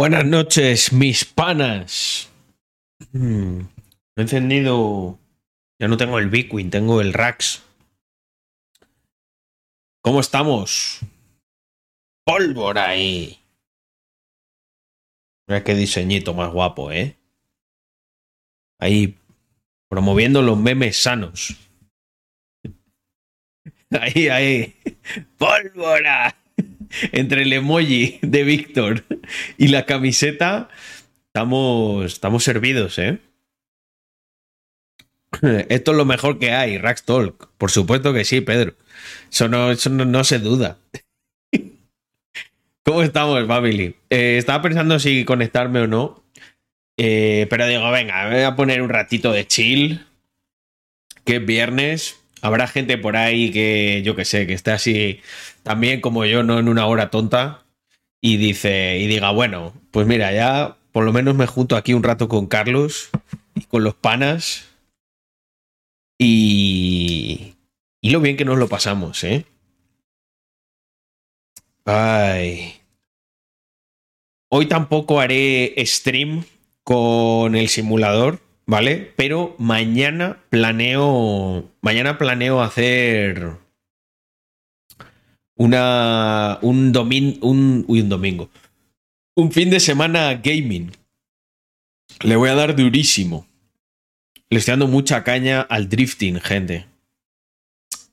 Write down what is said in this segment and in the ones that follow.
Buenas noches, mis panas. Mm, he encendido. Ya no tengo el Bitcoin, tengo el Rax. ¿Cómo estamos? Pólvora ahí. Mira qué diseñito más guapo, ¿eh? Ahí promoviendo los memes sanos. Ahí, ahí. Pólvora. Entre el emoji de Víctor y la camiseta, estamos, estamos servidos, ¿eh? Esto es lo mejor que hay, Rax Talk. Por supuesto que sí, Pedro. Eso no, eso no, no se duda. ¿Cómo estamos, family? Eh, estaba pensando si conectarme o no. Eh, pero digo, venga, voy a poner un ratito de chill. Que es viernes. Habrá gente por ahí que, yo que sé, que esté así también como yo, no en una hora tonta. Y dice, y diga, bueno, pues mira, ya por lo menos me junto aquí un rato con Carlos y con los panas. Y. Y lo bien que nos lo pasamos, ¿eh? Ay. Hoy tampoco haré stream con el simulador, ¿vale? Pero mañana planeo. Mañana planeo hacer. Una. Un domingo. Un, uy, un domingo. Un fin de semana gaming. Le voy a dar durísimo. Le estoy dando mucha caña al drifting, gente.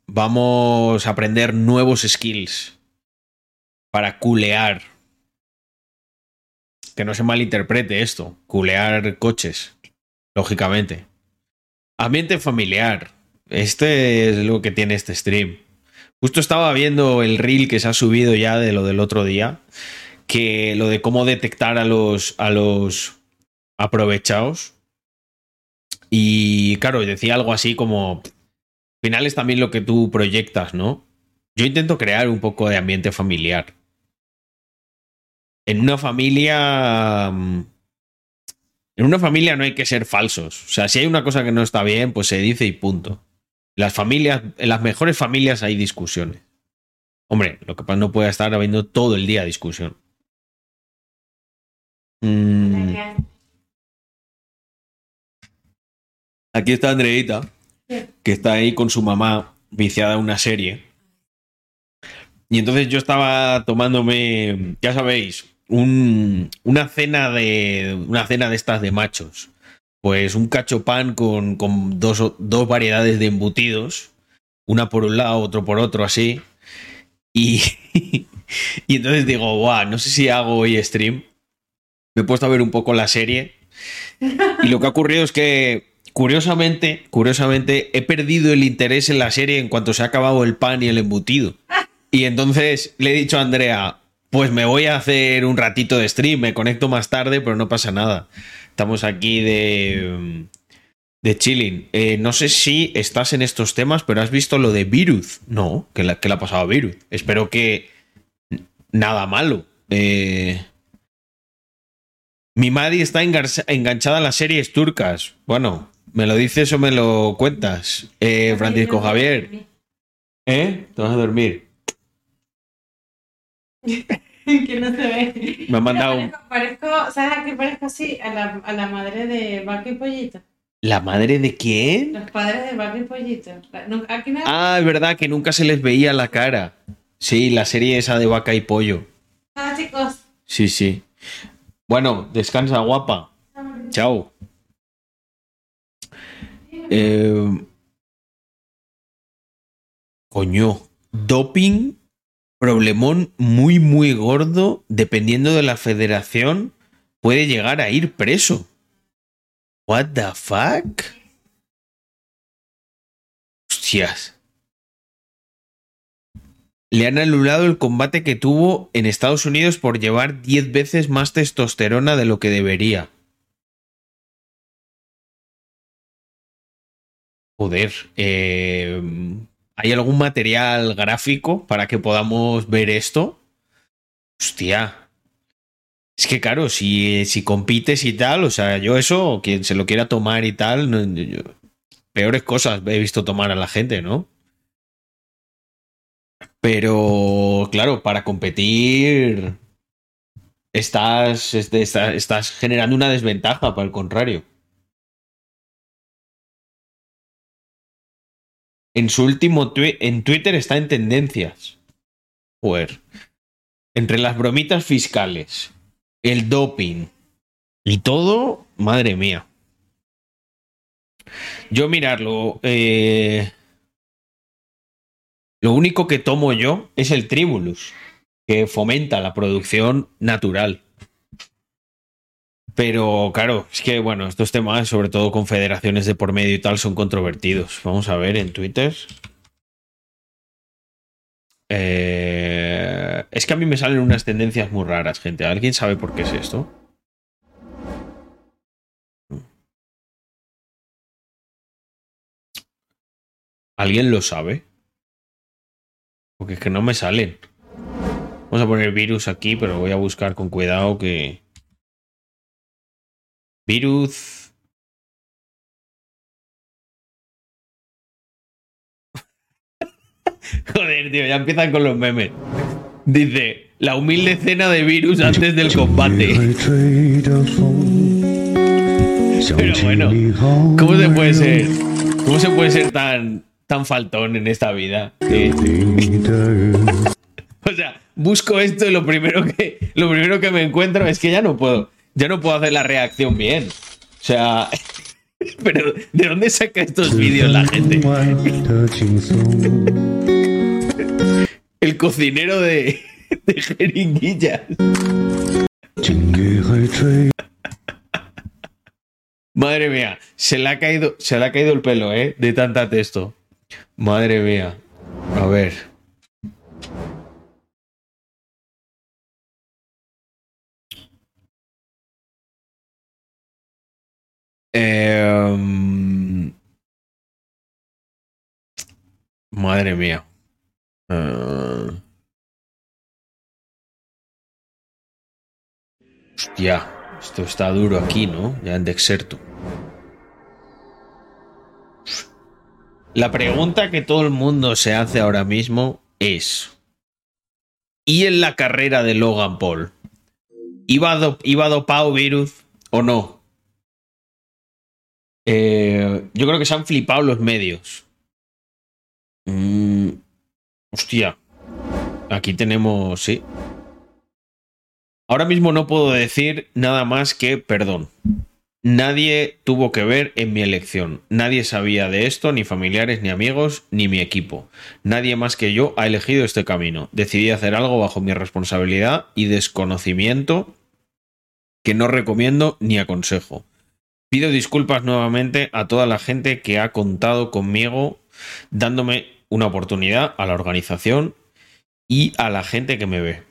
Vamos a aprender nuevos skills para culear. Que no se malinterprete esto. Culear coches. Lógicamente. Ambiente familiar. Este es lo que tiene este stream. Justo estaba viendo el reel que se ha subido ya de lo del otro día. Que lo de cómo detectar a los, a los aprovechados. Y claro, decía algo así como, al final es también lo que tú proyectas, ¿no? Yo intento crear un poco de ambiente familiar. En una familia... En una familia no hay que ser falsos. O sea, si hay una cosa que no está bien, pues se dice y punto. Las familias, en las mejores familias hay discusiones. Hombre, lo que pasa no puede estar habiendo todo el día discusión. Mm, Aquí está Andreita, que está ahí con su mamá viciada a una serie. Y entonces yo estaba tomándome, ya sabéis, un- una cena de una cena de estas de machos. Pues un cacho pan con, con dos, dos variedades de embutidos, una por un lado, otro por otro, así. Y, y entonces digo, guau, no sé si hago hoy stream. Me he puesto a ver un poco la serie. Y lo que ha ocurrido es que curiosamente, curiosamente, he perdido el interés en la serie en cuanto se ha acabado el pan y el embutido. Y entonces le he dicho a Andrea, pues me voy a hacer un ratito de stream, me conecto más tarde, pero no pasa nada. Estamos aquí de, de chilling. Eh, no sé si estás en estos temas, pero has visto lo de Virus. No, que la, que le ha pasado a Virus. Espero que nada malo. Eh, mi Maddy está enganchada a las series turcas. Bueno, ¿me lo dices o me lo cuentas? Eh, Francisco Javier. ¿Eh? Te vas a dormir. que no se ve. Me ha mandado parezco- ¿sabes a qué parezco así? A la, a la madre de Vaca y Pollito. ¿La madre de quién? Los padres de Vaca y Pollito. La- no- Aquí no Ah, es verdad que nunca se les veía la cara. Sí, la serie esa de vaca y pollo. Ah, chicos. Sí, sí. Bueno, descansa, guapa. Chao. Eh, coño, doping, problemón muy, muy gordo, dependiendo de la federación, puede llegar a ir preso. What the fuck? Hostias. Le han anulado el combate que tuvo en Estados Unidos por llevar 10 veces más testosterona de lo que debería. Joder, eh, ¿hay algún material gráfico para que podamos ver esto? Hostia. Es que claro, si, si compites y tal, o sea, yo eso, quien se lo quiera tomar y tal, peores cosas he visto tomar a la gente, ¿no? Pero, claro, para competir estás, este, está- estás generando una desventaja, por el contrario. En su último tweet, en Twitter está en tendencias. Joder. Entre las bromitas fiscales, el doping y todo, madre mía. Yo mirarlo, eh, lo único que tomo yo es el Tribulus, que fomenta la producción natural. Pero claro, es que bueno, estos temas, sobre todo con federaciones de por medio y tal, son controvertidos. Vamos a ver en Twitter. Eh, es que a mí me salen unas tendencias muy raras, gente. ¿Alguien sabe por qué es esto? ¿Alguien lo sabe? Porque es que no me salen. Vamos a poner virus aquí, pero voy a buscar con cuidado que. Virus. Joder, tío, ya empiezan con los memes. Dice, la humilde cena de virus antes del combate. Pero bueno, ¿cómo se puede ser? ¿Cómo se puede ser tan, tan faltón en esta vida? Que- o sea, busco esto y lo primero que lo primero que me encuentro es que ya no puedo, ya no puedo hacer la reacción bien. O sea, pero ¿de dónde saca estos vídeos la gente? El cocinero de, de jeringuillas. Madre mía, se le ha caído, se le ha caído el pelo, ¿eh? De tanta texto. Madre mía. A ver. Em, Madre mía. Hostia, esto está duro aquí, ¿no? Ya en Dexerto. La pregunta que todo el mundo se hace ahora mismo es: ¿y en la carrera de Logan Paul? ¿Iba, do- iba dopado virus o no? Eh, yo creo que se han flipado los medios. Mm, hostia. Aquí tenemos, sí. Ahora mismo no puedo decir nada más que perdón. Nadie tuvo que ver en mi elección. Nadie sabía de esto, ni familiares, ni amigos, ni mi equipo. Nadie más que yo ha elegido este camino. Decidí hacer algo bajo mi responsabilidad y desconocimiento que no recomiendo ni aconsejo. Pido disculpas nuevamente a toda la gente que ha contado conmigo dándome una oportunidad a la organización y a la gente que me ve.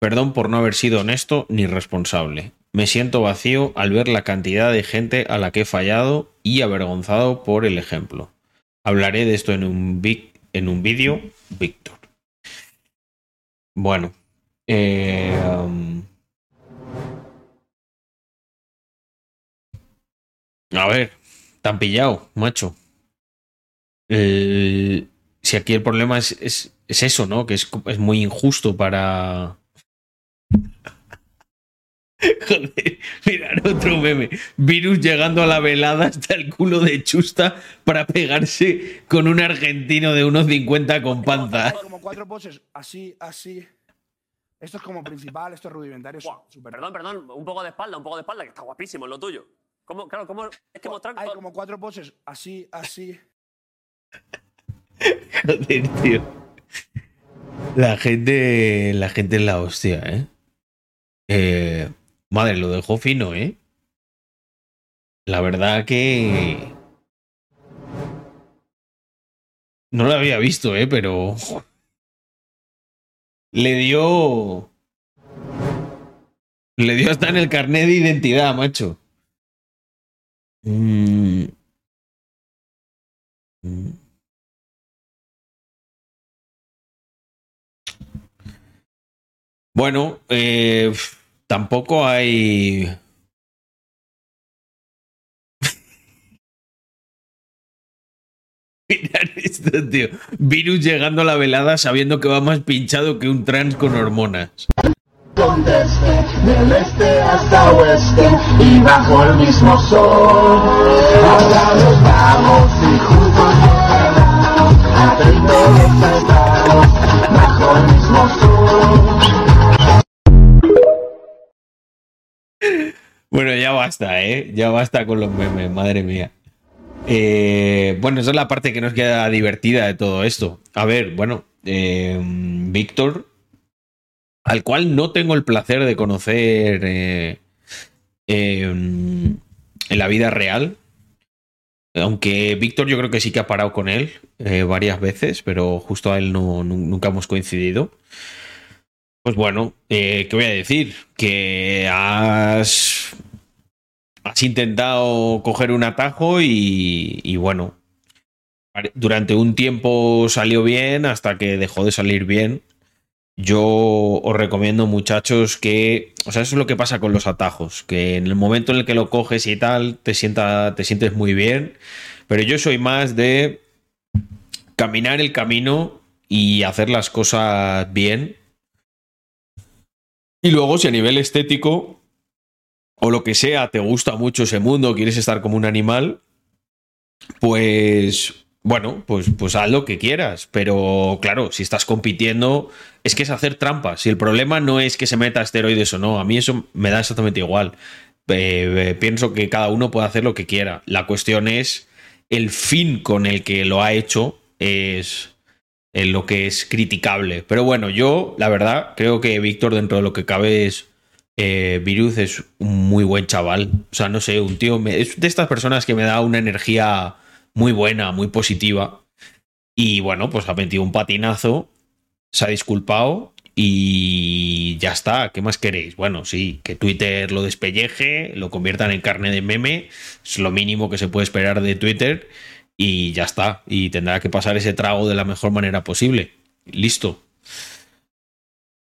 Perdón por no haber sido honesto ni responsable. Me siento vacío al ver la cantidad de gente a la que he fallado y avergonzado por el ejemplo. Hablaré de esto en un, en un vídeo, Víctor. Bueno. eh, um, a ver, tan pillado, macho. El- si aquí el problema es, es, es eso, ¿no? Que es, es muy injusto para. Joder, mirar otro meme. Virus llegando a la velada hasta el culo de Chusta para pegarse con un argentino de unos 50 con panza. Como, como cuatro poses, así, así. Esto es como principal, esto es rudimentario. Perdón, perdón, un poco de espalda, un poco de espalda, que está guapísimo en lo tuyo. ¿Cómo, claro, cómo es que mostrar Hay como cuatro poses, así, así. Joder, tío. La gente. La gente es la hostia, ¿eh? Eh, Madre, lo dejó fino, ¿eh? La verdad que. No lo había visto, ¿eh? Pero. Le dio. Le dio hasta en el carnet de identidad, macho. Mm. Bueno, eh, tampoco hay. Virus llegando a la velada sabiendo que va más pinchado que un trans con hormonas. Conteste, del este hasta oeste y bajo el mismo sol. Ahora nos vamos y juntos llegaremos, atentos estamos, bajo el mismo sol. Bueno, ya basta, ¿eh? Ya basta con los memes, madre mía. Eh, bueno, esa es la parte que nos queda divertida de todo esto. A ver, bueno, eh, Víctor, al cual no tengo el placer de conocer eh, eh, en la vida real. Aunque Víctor yo creo que sí que ha parado con él eh, varias veces, pero justo a él no, nu- nunca hemos coincidido. Pues bueno, eh, ¿qué voy a decir? Que has, has intentado coger un atajo y, bueno, durante un tiempo salió bien hasta que dejó de salir bien. Yo os recomiendo, muchachos, que. O sea, eso es lo que pasa con los atajos. Que en el momento en el que lo coges y tal, te, sienta, te sientes muy bien. Pero yo soy más de caminar el camino y hacer las cosas bien. Y luego, si a nivel estético o lo que sea, te gusta mucho ese mundo, quieres estar como un animal, pues bueno, pues, pues haz lo que quieras. Pero claro, si estás compitiendo, es que es hacer trampas. Y el problema no es que se meta esteroides o no. A mí eso me da exactamente igual. Eh, eh, pienso que cada uno puede hacer lo que quiera. La cuestión es el fin con el que lo ha hecho es en lo que es criticable. Pero bueno, yo, la verdad, creo que Víctor, dentro de lo que cabe, es. Eh, Viruz es un muy buen chaval. O sea, no sé, un tío. me- es de estas personas que me da una energía muy buena, muy positiva. Y bueno, pues ha metido un patinazo, se ha disculpado y ya está. ¿Qué más queréis? Bueno, sí, que Twitter lo despelleje, lo conviertan en carne de meme. Es lo mínimo que se puede esperar de Twitter. Y ya está. Y tendrá que pasar ese trago de la mejor manera posible. Listo.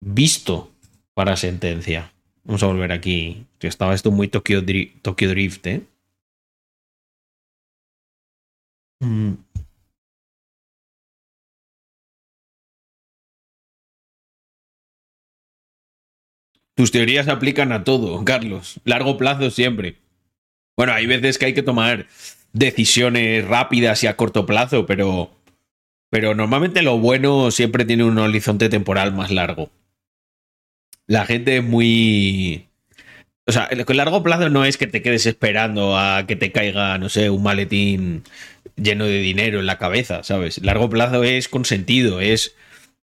Visto para sentencia. Vamos a volver aquí. Estaba esto muy Tokyo, Tokyo Drift, ¿eh? Mm. Tus teorías aplican a todo, Carlos. Largo plazo siempre. Bueno, hay veces que hay que tomar decisiones rápidas y a corto plazo, pero, pero normalmente lo bueno siempre tiene un horizonte temporal más largo. La gente es muy... O sea, el largo plazo no es que te quedes esperando a que te caiga, no sé, un maletín lleno de dinero en la cabeza, ¿sabes? Largo plazo es con sentido, es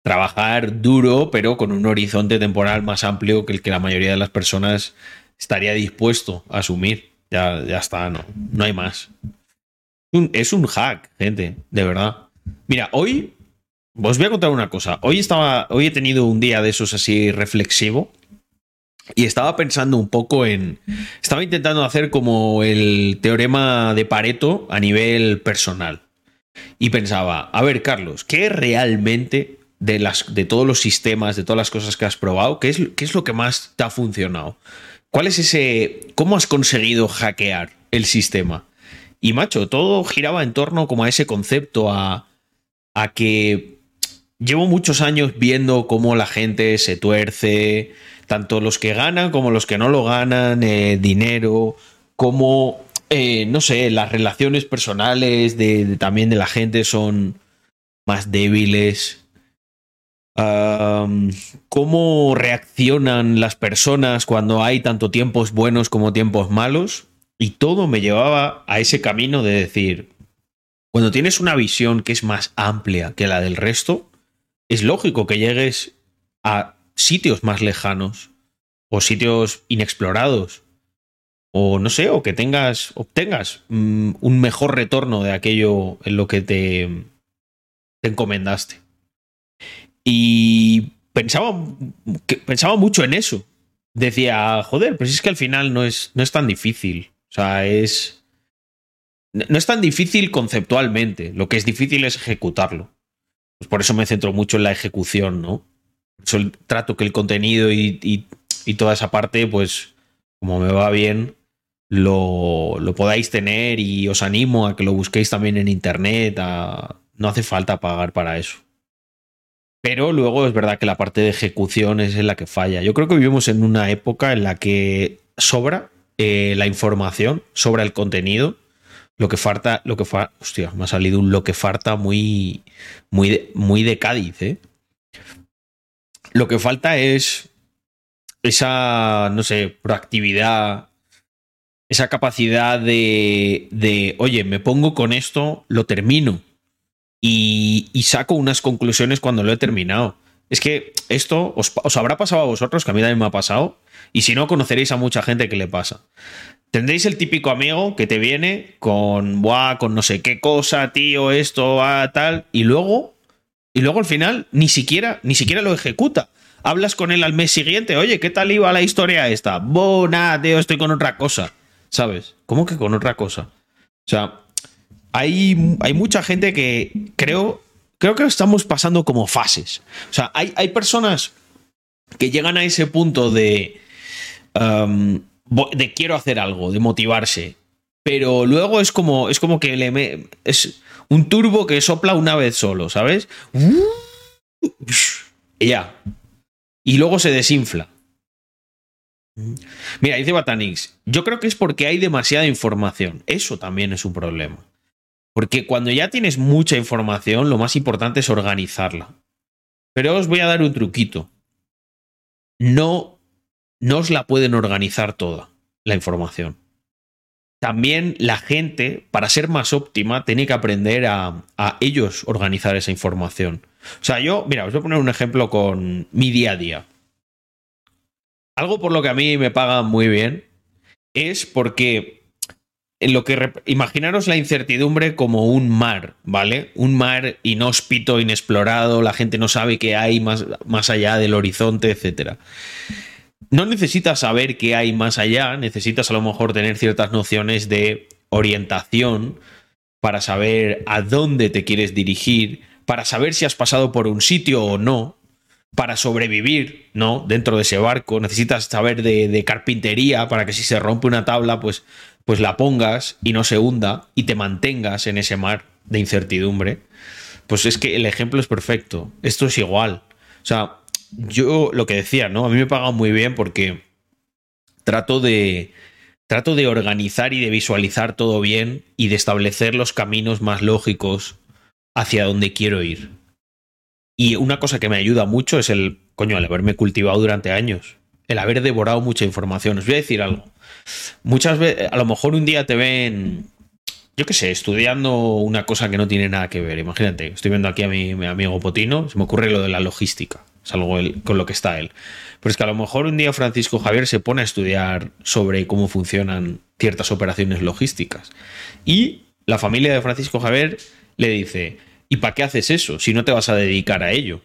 trabajar duro, pero con un horizonte temporal más amplio que el que la mayoría de las personas estaría dispuesto a asumir. Ya, ya está, no, no hay más. Es un hack, gente, de verdad. Mira, hoy os voy a contar una cosa. Hoy estaba, hoy he tenido un día de esos así reflexivo y estaba pensando un poco en, estaba intentando hacer como el teorema de Pareto a nivel personal y pensaba, a ver, Carlos, ¿qué realmente de las de todos los sistemas, de todas las cosas que has probado, qué es, qué es lo que más te ha funcionado? ¿Cuál es ese cómo has conseguido hackear el sistema? Y macho, todo giraba en torno como a ese concepto a a que llevo muchos años viendo cómo la gente se tuerce, tanto los que ganan como los que no lo ganan, eh, dinero, como, eh, no sé, las relaciones personales de, también de la gente son más débiles. Cómo reaccionan las personas cuando hay tanto tiempos buenos como tiempos malos. Y todo me llevaba a ese camino de decir, cuando tienes una visión que es más amplia que la del resto, es lógico que llegues a sitios más lejanos o sitios inexplorados o no sé, o que tengas obtengas mm, un mejor retorno de aquello en lo que te, te encomendaste. Y pensaba, pensaba mucho en eso. Decía, joder, pues es que al final no es, no es tan difícil. O sea, es. No es tan difícil conceptualmente. Lo que es difícil es ejecutarlo. Pues por eso me centro mucho en la ejecución, ¿no? El- trato que el contenido y, toda esa parte, pues, como me va bien, lo, podáis tener y os animo a que lo busquéis también en internet. no hace falta pagar para eso. Pero luego es verdad que la parte de ejecución es en la que falla. Yo creo que vivimos en una época en la que sobra eh, la información, sobra el contenido. Lo que falta, lo que fa hostia, me ha salido un lo que falta muy, muy, muy de Cádiz, ¿eh? Lo que falta es esa, no sé, proactividad, esa capacidad de, de oye, me pongo con esto, lo termino y, saco unas conclusiones cuando lo he terminado. Es que esto os, os, habrá pasado a vosotros, que a mí también me ha pasado, y si no, conoceréis a mucha gente que le pasa. Tendréis el típico amigo que te viene con, buah, con no sé qué cosa, tío, esto, ah, tal, y luego, y luego al final ni siquiera, ni siquiera lo ejecuta. Hablas con él al mes siguiente, oye, ¿qué tal iba la historia esta? Bona, tío, estoy con otra cosa. ¿Sabes? ¿Cómo que con otra cosa? O sea, hay, hay mucha gente que creo, creo que estamos pasando como fases. O sea, hay, hay personas que llegan a ese punto de, um, de quiero hacer algo, de motivarse. Pero luego es como, es como que es un turbo que sopla una vez solo, ¿sabes? Y ya. Y luego se desinfla. Mira, dice Batanix, yo creo que es porque hay demasiada información. Eso también es un problema. Porque cuando ya tienes mucha información, lo más importante es organizarla. Pero os voy a dar un truquito. No, no os la pueden organizar toda, la información. También la gente, para ser más óptima, tiene que aprender a, a ellos organizar esa información. O sea, yo, mira, os voy a poner un ejemplo con mi día a día. Algo por lo que a mí me pagan muy bien es porque en lo que imaginaros la incertidumbre como un mar, ¿vale? Un mar inhóspito, inexplorado, la gente no sabe qué hay más, más allá del horizonte, etc. No necesitas saber qué hay más allá, necesitas a lo mejor tener ciertas nociones de orientación para saber a dónde te quieres dirigir, para saber si has pasado por un sitio o no, para sobrevivir, ¿no? Dentro de ese barco. Necesitas saber de, carpintería para que si se rompe una tabla, pues, pues la pongas y no se hunda y te mantengas en ese mar de incertidumbre. Pues es que el ejemplo es perfecto. Esto es igual. O sea, yo lo que decía, ¿no? A mí me pagan muy bien porque trato de. Trato de organizar y de visualizar todo bien y de establecer los caminos más lógicos hacia donde quiero ir. Y una cosa que me ayuda mucho es el, coño, el haberme cultivado durante años, el haber devorado mucha información. Os voy a decir algo. Muchas veces, a lo mejor un día te ven, yo qué sé, estudiando una cosa que no tiene nada que ver. Imagínate, estoy viendo aquí a mi amigo Potino, se me ocurre lo de la logística, es algo el, con lo que está él. Pero es que a lo mejor un día Francisco Javier se pone a estudiar sobre cómo funcionan ciertas operaciones logísticas. Y la familia de Francisco Javier le dice, ¿y para qué haces eso si no te vas a dedicar a ello?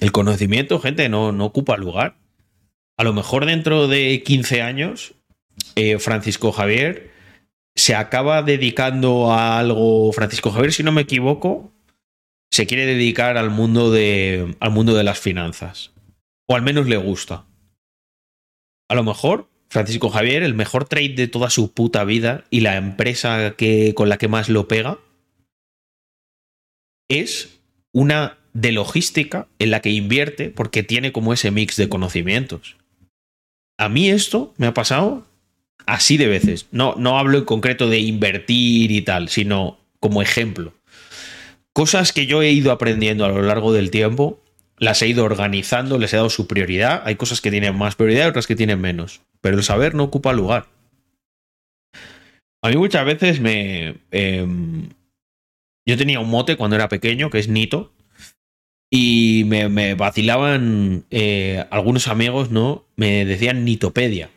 El conocimiento, gente, no, no ocupa lugar. A lo mejor dentro de 15 años, eh, Francisco Javier se acaba dedicando a algo. Francisco Javier, si no me equivoco, se quiere dedicar al mundo de, al mundo de las finanzas. O al menos le gusta. A lo mejor Francisco Javier, el mejor trade de toda su puta vida y la empresa que, con la que más lo pega es una de logística en la que invierte porque tiene como ese mix de conocimientos. A mí esto me ha pasado así de veces. No, no hablo en concreto de invertir y tal, sino como ejemplo. Cosas que yo he ido aprendiendo a lo largo del tiempo, las he ido organizando, les he dado su prioridad. Hay cosas que tienen más prioridad y otras que tienen menos. Pero el saber no ocupa lugar. A mí muchas veces me... Eh, yo tenía un mote cuando era pequeño, que es Nito, y me, me vacilaban eh, algunos amigos, ¿no? Me decían Nitopedia,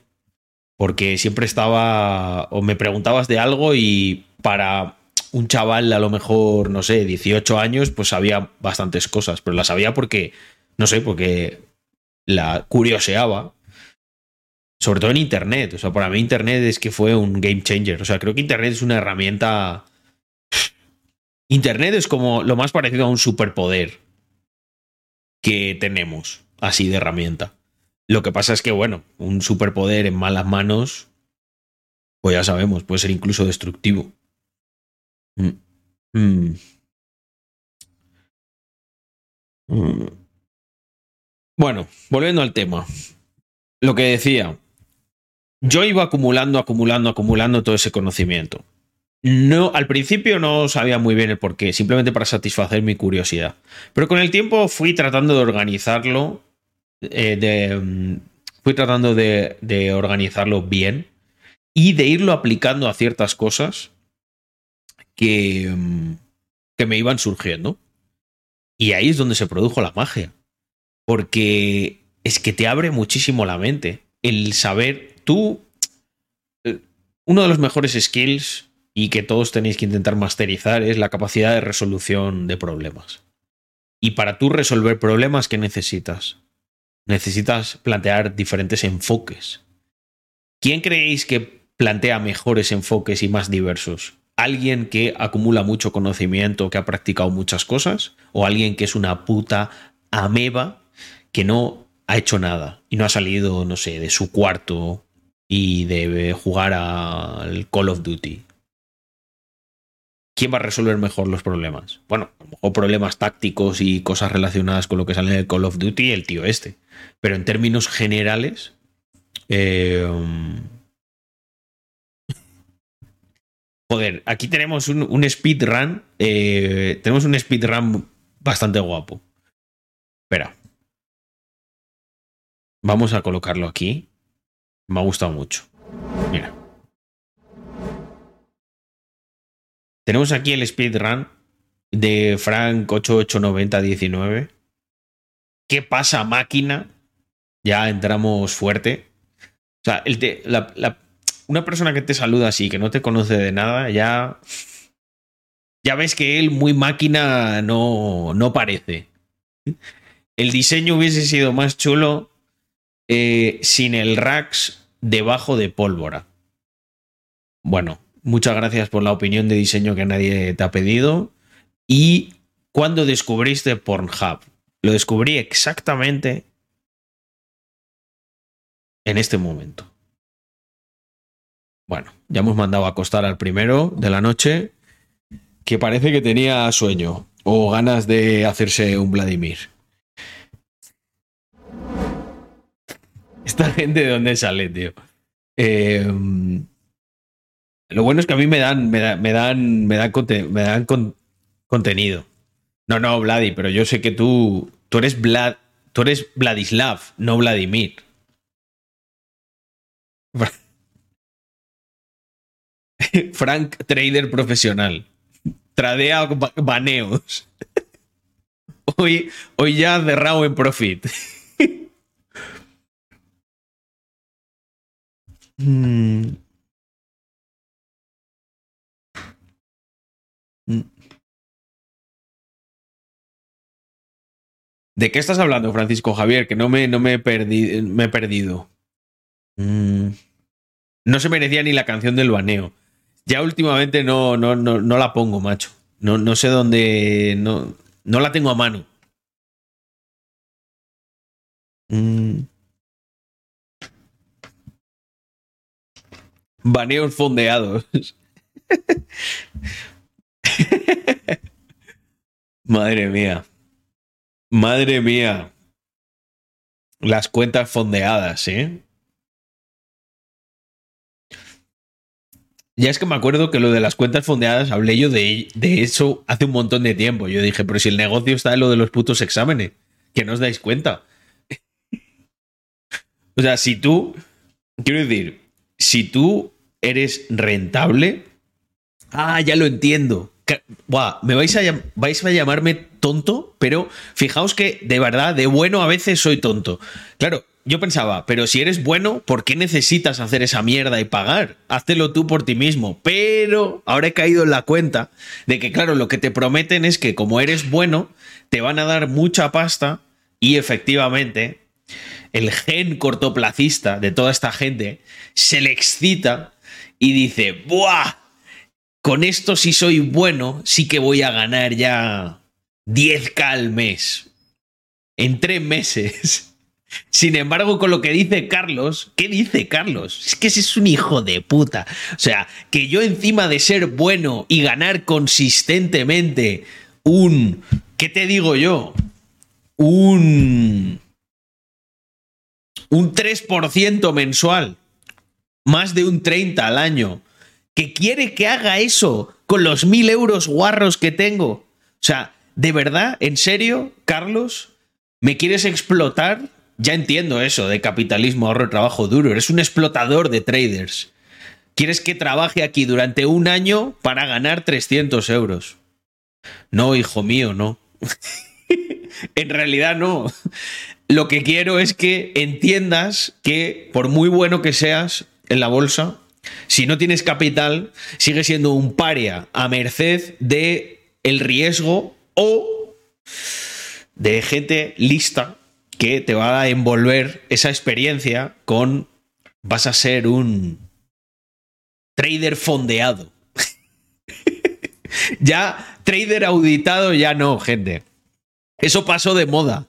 porque siempre estaba, o me preguntabas de algo y para un chaval a lo mejor, no sé, 18 años, pues sabía bastantes cosas, pero las sabía porque, no sé, porque la curioseaba. Sobre todo en Internet. O sea, para mí Internet es que fue un game changer. O sea, creo que Internet es una herramienta Internet es como lo más parecido a un superpoder que tenemos, así de herramienta. Lo que pasa es que, bueno, un superpoder en malas manos, pues ya sabemos, puede ser incluso destructivo. Mm. Mm. Mm. Bueno, volviendo al tema. Lo que decía. Yo iba acumulando, acumulando, acumulando todo ese conocimiento. No, al principio no sabía muy bien el porqué, simplemente para satisfacer mi curiosidad. Pero con el tiempo fui tratando de organizarlo. eh, de, fui tratando de, de organizarlo bien y de irlo aplicando a ciertas cosas que, que me iban surgiendo. Y ahí es donde se produjo la magia. Porque es que te abre muchísimo la mente. El saber, tú, eh, uno de los mejores skills y que todos tenéis que intentar masterizar es la capacidad de resolución de problemas. Y para tú resolver problemas, ¿qué necesitas? Necesitas plantear diferentes enfoques. ¿Quién creéis que plantea mejores enfoques y más diversos? ¿Alguien que acumula mucho conocimiento, que ha practicado muchas cosas? ¿O alguien que es una puta ameba que no ha hecho nada y no ha salido, no sé, de su cuarto y de jugar al Call of Duty? ¿Quién va a resolver mejor los problemas? Bueno, mejor problemas tácticos y cosas relacionadas con lo que sale en el Call of Duty, el tío este. Pero en términos generales, eh, joder, aquí tenemos un, un speedrun. eh, tenemos un speedrun bastante guapo. Espera. Vamos a colocarlo aquí. Me ha gustado mucho. Mira. Tenemos aquí el speedrun de Frank 889019. ¿Qué pasa, máquina? Ya entramos fuerte. O sea, el te- la- la- una persona que te saluda así, que no te conoce de nada, ya. Ya ves que él, muy máquina, no, no parece. El diseño hubiese sido más chulo eh, sin el Rax debajo de pólvora. Bueno, muchas gracias por la opinión de diseño que nadie te ha pedido. ¿Y cuándo descubriste Pornhub? Lo descubrí exactamente en este momento. Bueno, ya hemos mandado a acostar al primero de la noche que parece que tenía sueño o ganas de hacerse un Vladimir. Esta gente de dónde sale, tío. Eh, lo bueno es que a mí me dan, me, da- me dan, me dan, me dan con- contenido. No, no, Vladi, pero yo sé que tú, tú eres Vlad, tú eres Vladislav, no Vladimir. Frank, trader profesional. Tradea ba- baneos. Hoy, hoy ya cerrado en profit. Mm. Mm. ¿De qué estás hablando, Francisco Javier? Que no me, no me, he, perdi- me he perdido. Mm. No se merecía ni la canción del baneo. Ya últimamente no, no, no, no la pongo, macho. No, no sé dónde. No, no la tengo a mano. Mm. Baneos fondeados. Madre mía. Madre mía. Las cuentas fondeadas, ¿eh? Ya es que me acuerdo que lo de las cuentas fondeadas hablé yo de, de eso hace un montón de tiempo. Yo dije, pero si el negocio está en lo de los putos exámenes, que no os dais cuenta. o sea, si tú, quiero decir, si tú eres rentable, ah, ya lo entiendo. Buah, me vais a, vais a llamarme tonto, pero fijaos que de verdad, de bueno a veces soy tonto. Claro, yo pensaba, pero si eres bueno, ¿por qué necesitas hacer esa mierda y pagar? Háztelo tú por ti mismo. Pero ahora he caído en la cuenta de que, claro, lo que te prometen es que como eres bueno, te van a dar mucha pasta y efectivamente el gen cortoplacista de toda esta gente se le excita y dice, ¡buah! Con esto si soy bueno, sí que voy a ganar ya 10k al mes. En tres meses. Sin embargo, con lo que dice Carlos, ¿qué dice Carlos? Es que ese es un hijo de puta. O sea, que yo encima de ser bueno y ganar consistentemente un, ¿qué te digo yo? un, un 3% mensual, más de un 30 al año, que quiere que haga eso con los mil euros guarros que tengo. O sea, ¿de verdad? ¿En serio, Carlos? ¿Me quieres explotar? Ya entiendo eso de capitalismo, ahorro, trabajo duro. Eres un explotador de traders. ¿Quieres que trabaje aquí durante un año para ganar 300 euros? No, hijo mío, no. en realidad no. Lo que quiero es que entiendas que por muy bueno que seas en la bolsa, si no tienes capital, sigue siendo un paria a merced de el riesgo o de gente lista que te va a envolver esa experiencia con vas a ser un trader fondeado. ya trader auditado ya no, gente. Eso pasó de moda.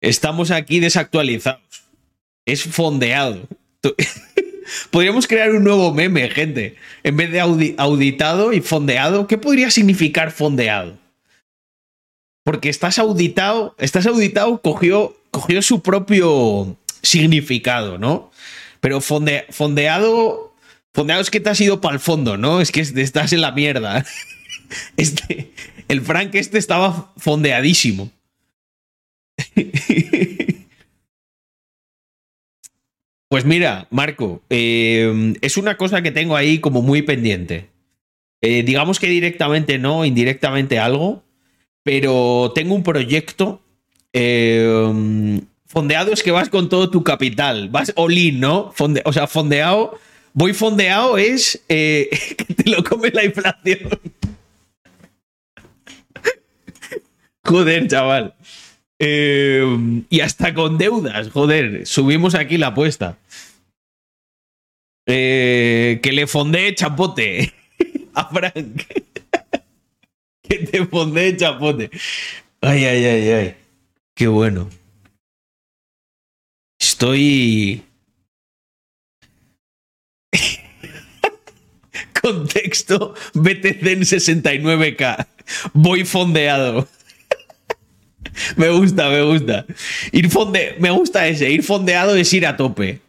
Estamos aquí desactualizados. Es fondeado. Podríamos crear un nuevo meme, gente. En vez de audi- auditado y fondeado, ¿qué podría significar fondeado? Porque estás auditado, estás auditado cogió, cogió su propio significado, ¿no? Pero fonde- fondeado, fondeado es que te has ido para el fondo, ¿no? Es que estás en la mierda. Este, el Frank este estaba fondeadísimo. Pues mira, Marco, eh, es una cosa que tengo ahí como muy pendiente. Eh, digamos que directamente no, indirectamente algo, pero tengo un proyecto. eh, fondeado es que vas con todo tu capital, vas all-in, ¿no? Fonde- o sea, fondeado, voy fondeado es eh, que te lo come la inflación. Joder, chaval. Eh, y hasta con deudas, joder, subimos aquí la apuesta. Que le fondee chapote a Frank. Te fondee chapote. Ay, ay, ay, ay. Qué bueno. Estoy. Contexto BTC en 69K. Voy fondeado. Me gusta, me gusta. Ir fonde me gusta ese. Ir fondeado es ir a tope.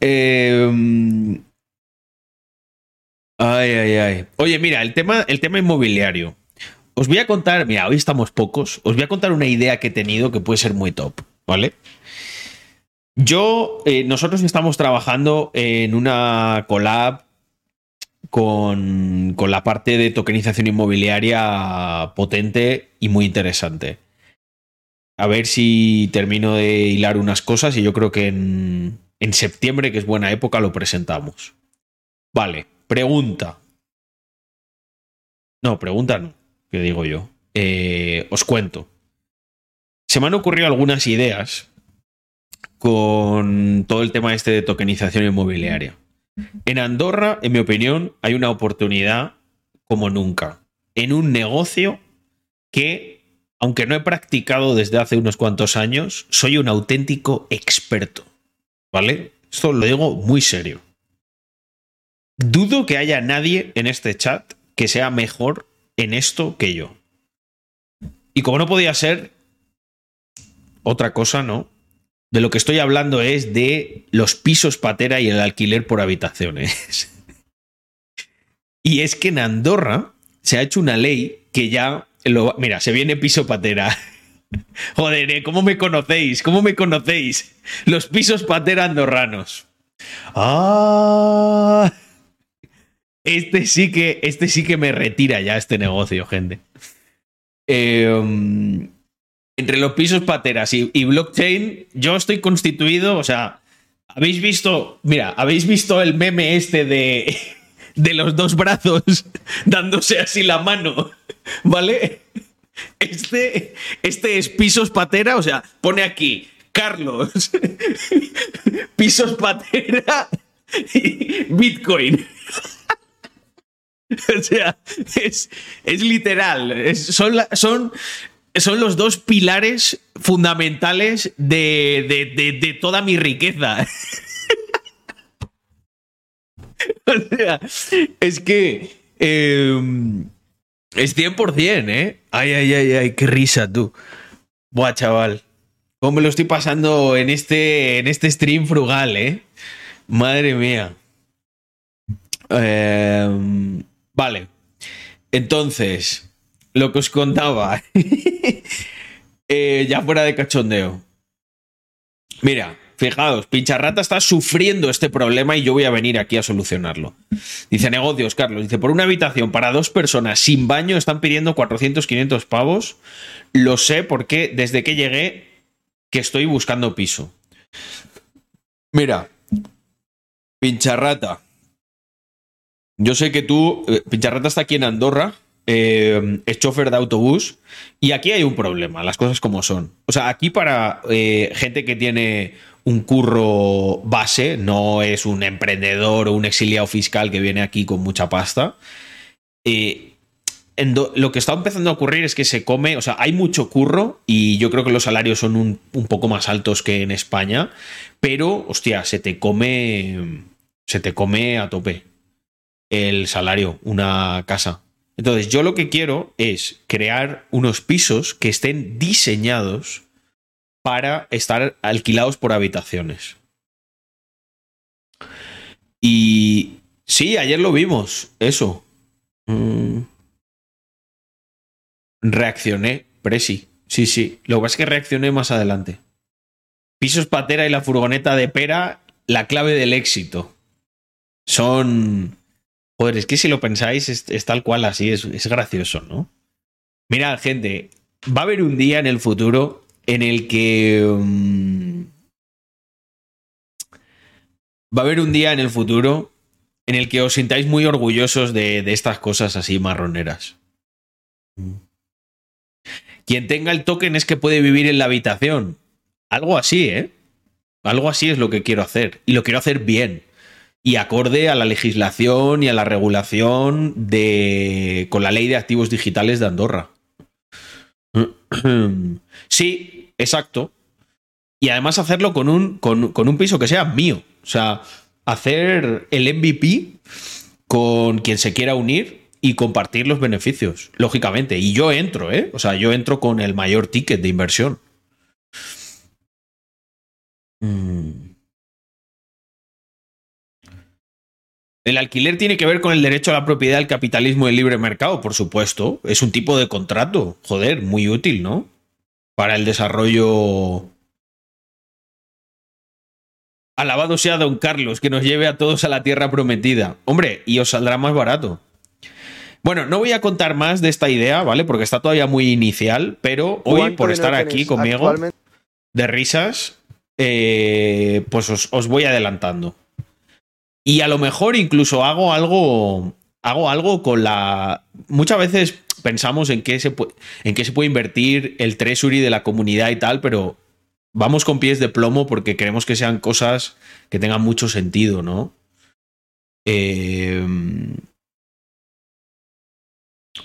Eh, Ay, ay, ay. Oye, mira, el tema, el tema inmobiliario. Os voy a contar, mira, hoy estamos pocos. Os voy a contar una idea que he tenido que puede ser muy top, ¿vale? Yo, eh, nosotros estamos trabajando en una collab con, con la parte de tokenización inmobiliaria potente y muy interesante. A ver si termino de hilar unas cosas y yo creo que en, en septiembre, que es buena época, lo presentamos. Vale, pregunta. No, pregunta no, que digo yo. Eh, os cuento. Se me han ocurrido algunas ideas con todo el tema este de tokenización inmobiliaria. En Andorra, en mi opinión, hay una oportunidad como nunca. En un negocio que, aunque no he practicado desde hace unos cuantos años, soy un auténtico experto. ¿Vale? Esto lo digo muy serio. Dudo que haya nadie en este chat que sea mejor en esto que yo. Y como no podía ser otra cosa, ¿no? De lo que estoy hablando es de los pisos patera y el alquiler por habitaciones. y es que en Andorra se ha hecho una ley que ya lo, mira, se viene piso patera. Joder, ¿eh? ¿cómo me conocéis? ¿Cómo me conocéis? Los pisos patera andorranos. Ah. Este sí que, este sí que me retira ya este negocio, gente. Um, entre los pisos pateras y, y blockchain, yo estoy constituido, o sea, habéis visto, mira, habéis visto el meme este de, de los dos brazos dándose así la mano, ¿vale? Este, este es pisos patera, o sea, pone aquí, Carlos, pisos patera y Bitcoin. O sea, es, es literal. son, son, son los dos pilares fundamentales de, de- de- de toda mi riqueza. o sea, es que eh, es 100%, ¿eh? Ay, ay, ay, ay, qué risa tú. Buah, chaval. ¿Cómo me lo estoy pasando en este, en este stream frugal, eh? Madre mía. Eh, vale. Entonces, lo que os contaba. Eh, ya fuera de cachondeo. Mira, fijaos, Pincharrata está sufriendo este problema y yo voy a venir aquí a solucionarlo. Dice negocios, Carlos. Dice, por una habitación para dos personas sin baño están pidiendo 400, 500 pavos. Lo sé porque desde que llegué que estoy buscando piso. Mira, Pincharrata. Yo sé que tú, eh, Pincharrata está aquí en Andorra, eh, es chofer de autobús y aquí hay un problema, las cosas como son. O sea, aquí para eh, gente que tiene un curro base, no es un emprendedor o un exiliado fiscal que viene aquí con mucha pasta. lo que está empezando a ocurrir es que se come, o sea, hay mucho curro y yo creo que los salarios son un, un poco más altos que en España, pero, hostia, se te come, se te come a tope el salario, una casa. Entonces, yo lo que quiero es crear unos pisos que estén diseñados para estar alquilados por habitaciones. Y sí, ayer lo vimos, eso. Mm. Reaccioné, Presi. Sí, sí. Lo que pasa es que reaccioné más adelante. Pisos Patera y la furgoneta de pera, la clave del éxito. Son. Joder, es que si lo pensáis, es, tal cual así, es, es gracioso, ¿no? Mirad, gente, va a haber un día en el futuro en el que. mm, va a haber un día en el futuro en el que os sintáis muy orgullosos de estas cosas así marroneras. Quien tenga el token es que puede vivir en la habitación. Algo así, ¿eh? Algo así es lo que quiero hacer. Y lo quiero hacer bien. Y acorde a la legislación y a la regulación de. con la ley de activos digitales de Andorra. Sí, exacto. Y además hacerlo con un, con, con un piso que sea mío. O sea, hacer el MVP con quien se quiera unir y compartir los beneficios, lógicamente. Y yo entro, ¿eh? O sea, yo entro con el mayor ticket de inversión. Mm. El alquiler tiene que ver con el derecho a la propiedad, el capitalismo y el libre mercado, por supuesto. Es un tipo de contrato, joder, muy útil, ¿no? Para el desarrollo. Alabado sea Don Carlos, que nos lleve a todos a la tierra prometida. Hombre, y os saldrá más barato. Bueno, no voy a contar más de esta idea, ¿vale? Porque está todavía muy inicial, pero hoy, ¿Cuánto por estar aquí conmigo, de risas, eh, pues os, os voy adelantando. Y a lo mejor incluso hago algo. Hago algo con la. Muchas veces pensamos en qué se, pu- en qué se puede invertir el treasury de la comunidad y tal, pero vamos con pies de plomo porque queremos que sean cosas que tengan mucho sentido, ¿no? Eh,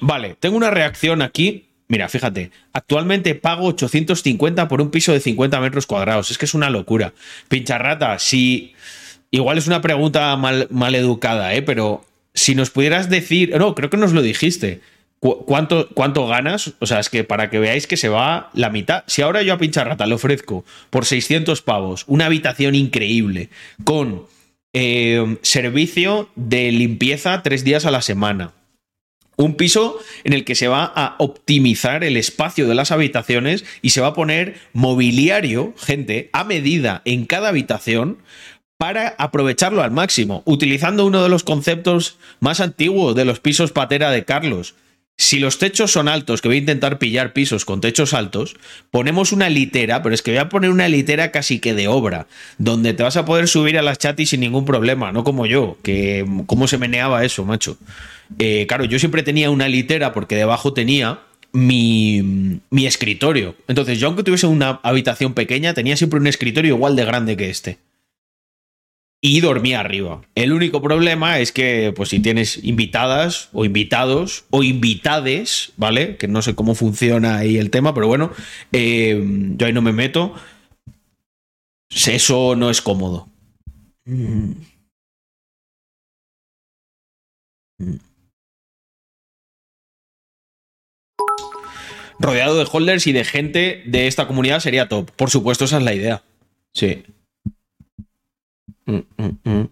Vale, tengo una reacción aquí. Mira, fíjate, actualmente pago 850 por un piso de 50 metros cuadrados. Es que es una locura. Pincharrata, si. Igual es una pregunta mal, educada, ¿eh? Pero si nos pudieras decir. No, creo que nos lo dijiste. ¿Cu- ¿Cuánto, ¿Cuánto ganas? O sea, es que para que veáis que se va la mitad. Si ahora yo a Pincharrata le ofrezco por 600 pavos una habitación increíble con eh, servicio de limpieza tres días a la semana. Un piso en el que se va a optimizar el espacio de las habitaciones y se va a poner mobiliario, gente, a medida en cada habitación para aprovecharlo al máximo, utilizando uno de los conceptos más antiguos de los pisos patera de Carlos. Si los techos son altos, que voy a intentar pillar pisos con techos altos, ponemos una litera, pero es que voy a poner una litera casi que de obra, donde te vas a poder subir a las chatis sin ningún problema, no como yo, que cómo se meneaba eso, macho. Eh, claro, yo siempre tenía una litera porque debajo tenía mi, mi escritorio. Entonces, yo aunque tuviese una habitación pequeña, tenía siempre un escritorio igual de grande que este. Y dormía arriba. El único problema es que, pues, si tienes invitadas o invitados o invitades, ¿vale? Que no sé cómo funciona ahí el tema, pero bueno, eh, yo ahí no me meto. Eso no es cómodo. Rodeado de holders y de gente de esta comunidad sería top. Por supuesto, esa es la idea. Sí. Mm, mm, mm.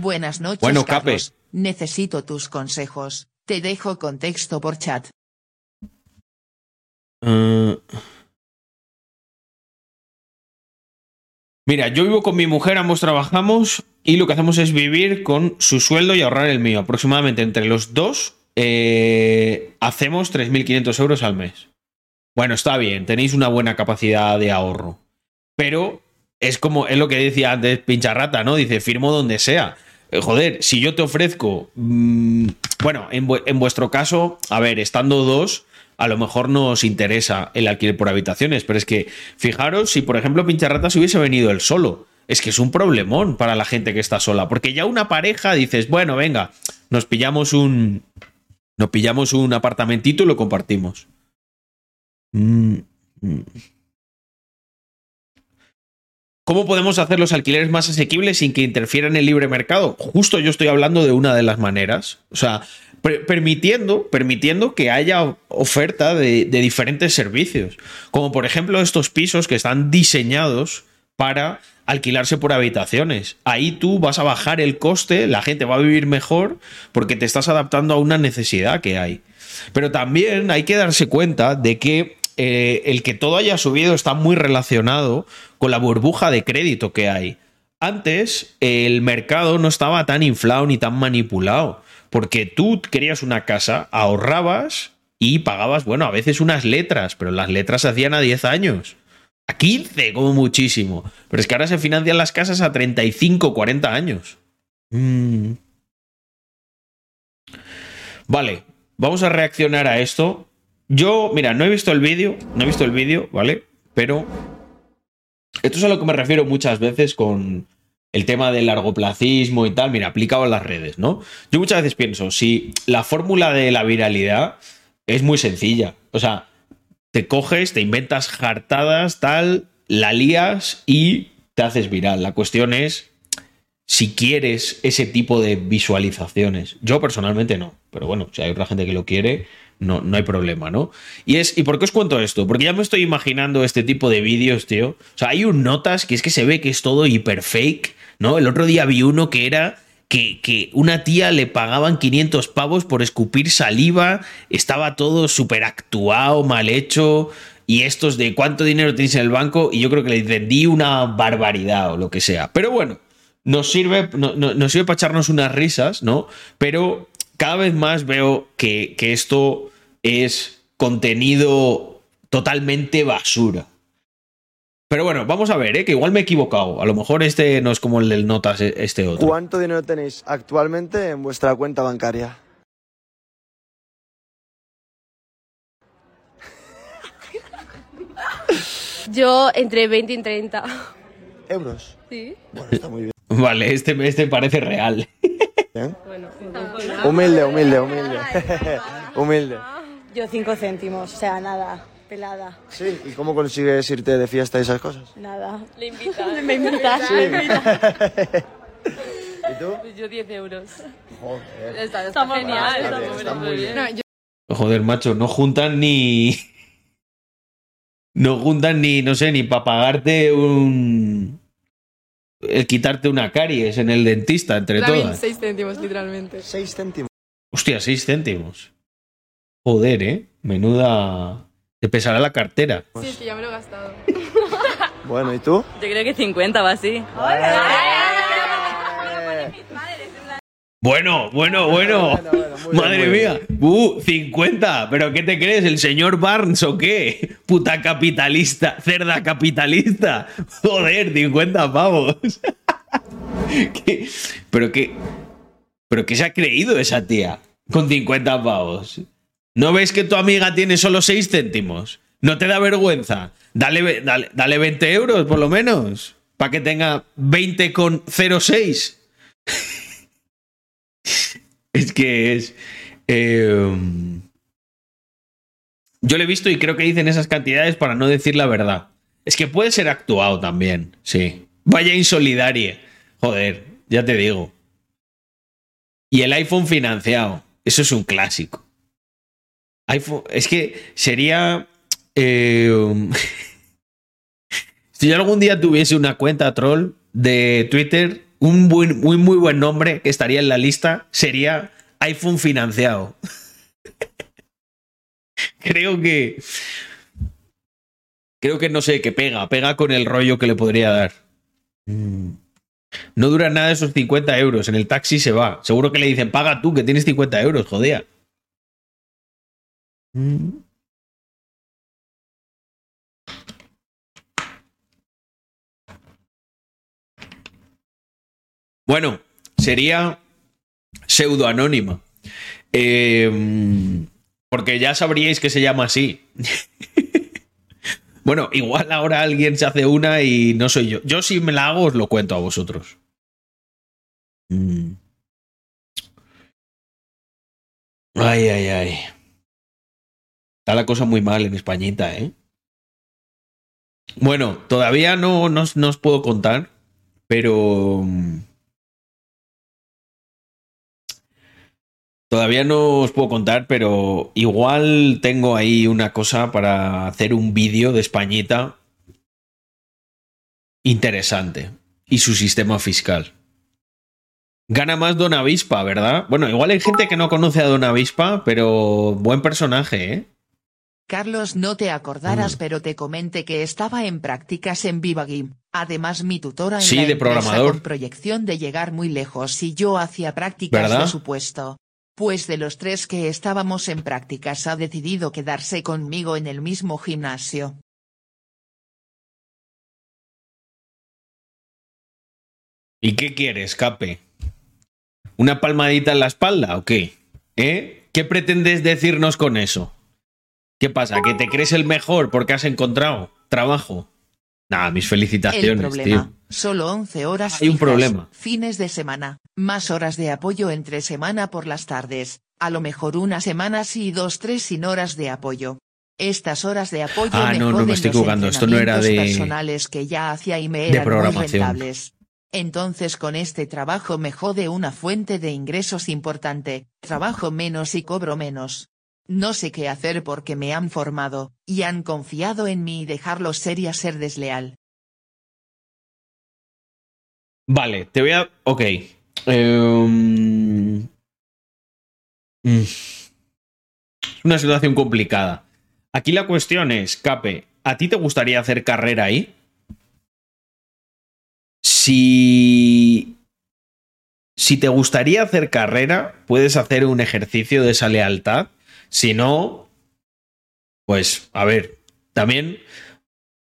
Buenas noches, Bueno, Cape. Necesito tus consejos. Te dejo contexto por chat. Eh, Mira, yo vivo con mi mujer, ambos trabajamos y lo que hacemos es vivir con su sueldo y ahorrar el mío. Aproximadamente entre los dos eh, hacemos 3.500 euros al mes. Bueno, está bien, tenéis una buena capacidad de ahorro. Pero es como, es lo que decía antes Pincharrata, ¿no? Dice, firmo donde sea. Eh, joder, si yo te ofrezco. mm, bueno, en, vu- en vuestro caso, a ver, estando dos, a lo mejor no os interesa el alquiler por habitaciones, pero es que fijaros si, por ejemplo, Pincharrata se hubiese venido él solo. Es que es un problemón para la gente que está sola, porque ya una pareja dices, bueno, venga, nos pillamos un. Nos pillamos un apartamentito y lo compartimos. Mm, mm. ¿Cómo podemos hacer los alquileres más asequibles sin que interfieran el libre mercado? Justo yo estoy hablando de una de las maneras. O sea, per- permitiendo, permitiendo que haya oferta de diferentes servicios. Como por ejemplo estos pisos que están diseñados para alquilarse por habitaciones. Ahí tú vas a bajar el coste, la gente va a vivir mejor porque te estás adaptando a una necesidad que hay. Pero también hay que darse cuenta de que eh, el que todo haya subido está muy relacionado con la burbuja de crédito que hay. Antes el mercado no estaba tan inflado ni tan manipulado, porque tú querías una casa, ahorrabas y pagabas, bueno, a veces unas letras, pero las letras se hacían a 10 años. A 15, como muchísimo. Pero es que ahora se financian las casas a 35, 40 años. Mm. Vale, vamos a reaccionar a esto. Yo, mira, no he visto el vídeo, no he visto el vídeo, ¿vale? Pero esto es a lo que me refiero muchas veces con el tema del largoplacismo y tal, mira, aplicado en las redes, ¿no? Yo muchas veces pienso, si la fórmula de la viralidad es muy sencilla, o sea, te coges, te inventas jartadas, tal, la lías y te haces viral. La cuestión es si quieres ese tipo de visualizaciones. Yo personalmente no, pero bueno, si hay otra gente que lo quiere, no, no hay problema, ¿no? Y es, ¿y por qué os cuento esto? Porque ya me estoy imaginando este tipo de vídeos, tío. O sea, hay un notas que es que se ve que es todo hiper fake, ¿no? El otro día vi uno que era que, que una tía le pagaban 500 pavos por escupir saliva, estaba todo súper actuado, mal hecho, y estos de cuánto dinero tenéis en el banco, y yo creo que le di una barbaridad o lo que sea. Pero bueno, sirve, no- no- nos sirve para echarnos unas risas, ¿no? Pero cada vez más veo que, que esto es contenido totalmente basura. Pero bueno, vamos a ver, ¿eh? que igual me he equivocado. A lo mejor este no es como el del Notas, e- este otro. ¿Cuánto dinero tenéis actualmente en vuestra cuenta bancaria? Yo entre 20 y 30. ¿Euros? Sí. Bueno, está muy bien. Vale, este, este parece real. Bueno, Humilde, humilde, humilde. humilde. Yo cinco céntimos, o sea, nada, pelada, Sí, ¿y cómo consigues irte de fiesta y esas cosas? nada. le invitas. Me invitas. ¿Y tú? Yo 10 euros. Joder. Está, está genial. Está Está, bien, muy bien. Joder, macho, no juntan ni. No juntan ni, no sé, ni para pagarte un. El quitarte una caries en el dentista, entre todas. 6 céntimos, literalmente. Seis céntimos. Hostia, seis céntimos. Joder, ¿eh? Menuda. Te pesará la cartera. Sí, es que ya me lo he gastado. Bueno, ¿y tú? Yo creo que 50 va así. Bueno, bueno, bueno. Bueno, bueno, bien, Madre mía. Uh, 50. ¿Pero qué te crees? ¿El señor Barnes o qué? Puta capitalista. Cerda capitalista. Joder, 50 pavos. ¿Qué? ¿Pero qué? ¿Pero qué se ha creído esa tía? Con 50 pavos. ¿No ves que tu amiga tiene solo 6 céntimos? ¿No te da vergüenza? Dale, dale, dale 20 euros, por lo menos. Para que tenga 20,06. Es que es. eh, yo lo he visto y creo que dicen esas cantidades para no decir la verdad. Es que puede ser actuado también, sí. Vaya insolidarie. Joder, ya te digo. Y el iPhone financiado. Eso es un clásico. iPhone, es que sería Eh, si yo algún día tuviese una cuenta troll de Twitter, un muy, muy, muy buen nombre que estaría en la lista sería iPhone financiado. creo que. Creo que no sé, que pega, pega con el rollo que le podría dar. Mm. No dura nada esos 50 euros. En el taxi se va. Seguro que le dicen, paga tú, que tienes 50 euros, jodía. Mm. Bueno, sería pseudoanónima. Eh, porque ya sabríais que se llama así. bueno, igual ahora alguien se hace una y no soy yo. Yo si me la hago os lo cuento a vosotros. Mm. Ay, ay, ay. Está la cosa muy mal en Españita, ¿eh? Bueno, todavía no, no, no os puedo contar, pero... Todavía no os puedo contar, pero igual tengo ahí una cosa para hacer un vídeo de Españita interesante. Y su sistema fiscal. Gana más Don Avispa, ¿verdad? Bueno, igual hay gente que no conoce a Don Avispa, pero buen personaje, ¿eh? Carlos, no te acordarás, Mm. pero te comenté que estaba en prácticas en Vivagim. Además, mi tutora en Sí, la de programador. con proyección de llegar muy lejos y yo hacía prácticas ¿Verdad? de supuesto. Pues de los tres que estábamos en prácticas ha decidido quedarse conmigo en el mismo gimnasio. ¿Y qué quieres, Cape? ¿Una palmadita en la espalda o qué? ¿Eh? ¿Qué pretendes decirnos con eso? ¿Qué pasa? ¿Que te crees el mejor porque has encontrado trabajo? Nada, mis El felicitaciones, problema, tío. solo 11 horas Hay un problema. fines de semana, más horas de apoyo entre semana por las tardes, a lo mejor una semana sí y dos tres sin horas de apoyo. Estas horas de apoyo Ah, me no, no, me estoy equivocando, esto no era de- personales que ya hacía y me de eran muy programación. rentables. Entonces con este trabajo me jode una fuente de ingresos importante, trabajo menos y cobro menos. No sé qué hacer porque me han formado, y han confiado en mí y dejarlo ser y a ser desleal. Vale, te voy a. Ok. Em, mm. Es una situación complicada. Aquí la cuestión es, Cape, ¿a ti te gustaría hacer carrera ahí? Si. Si te gustaría hacer carrera, puedes hacer un ejercicio de esa lealtad. Si no, pues, a ver, también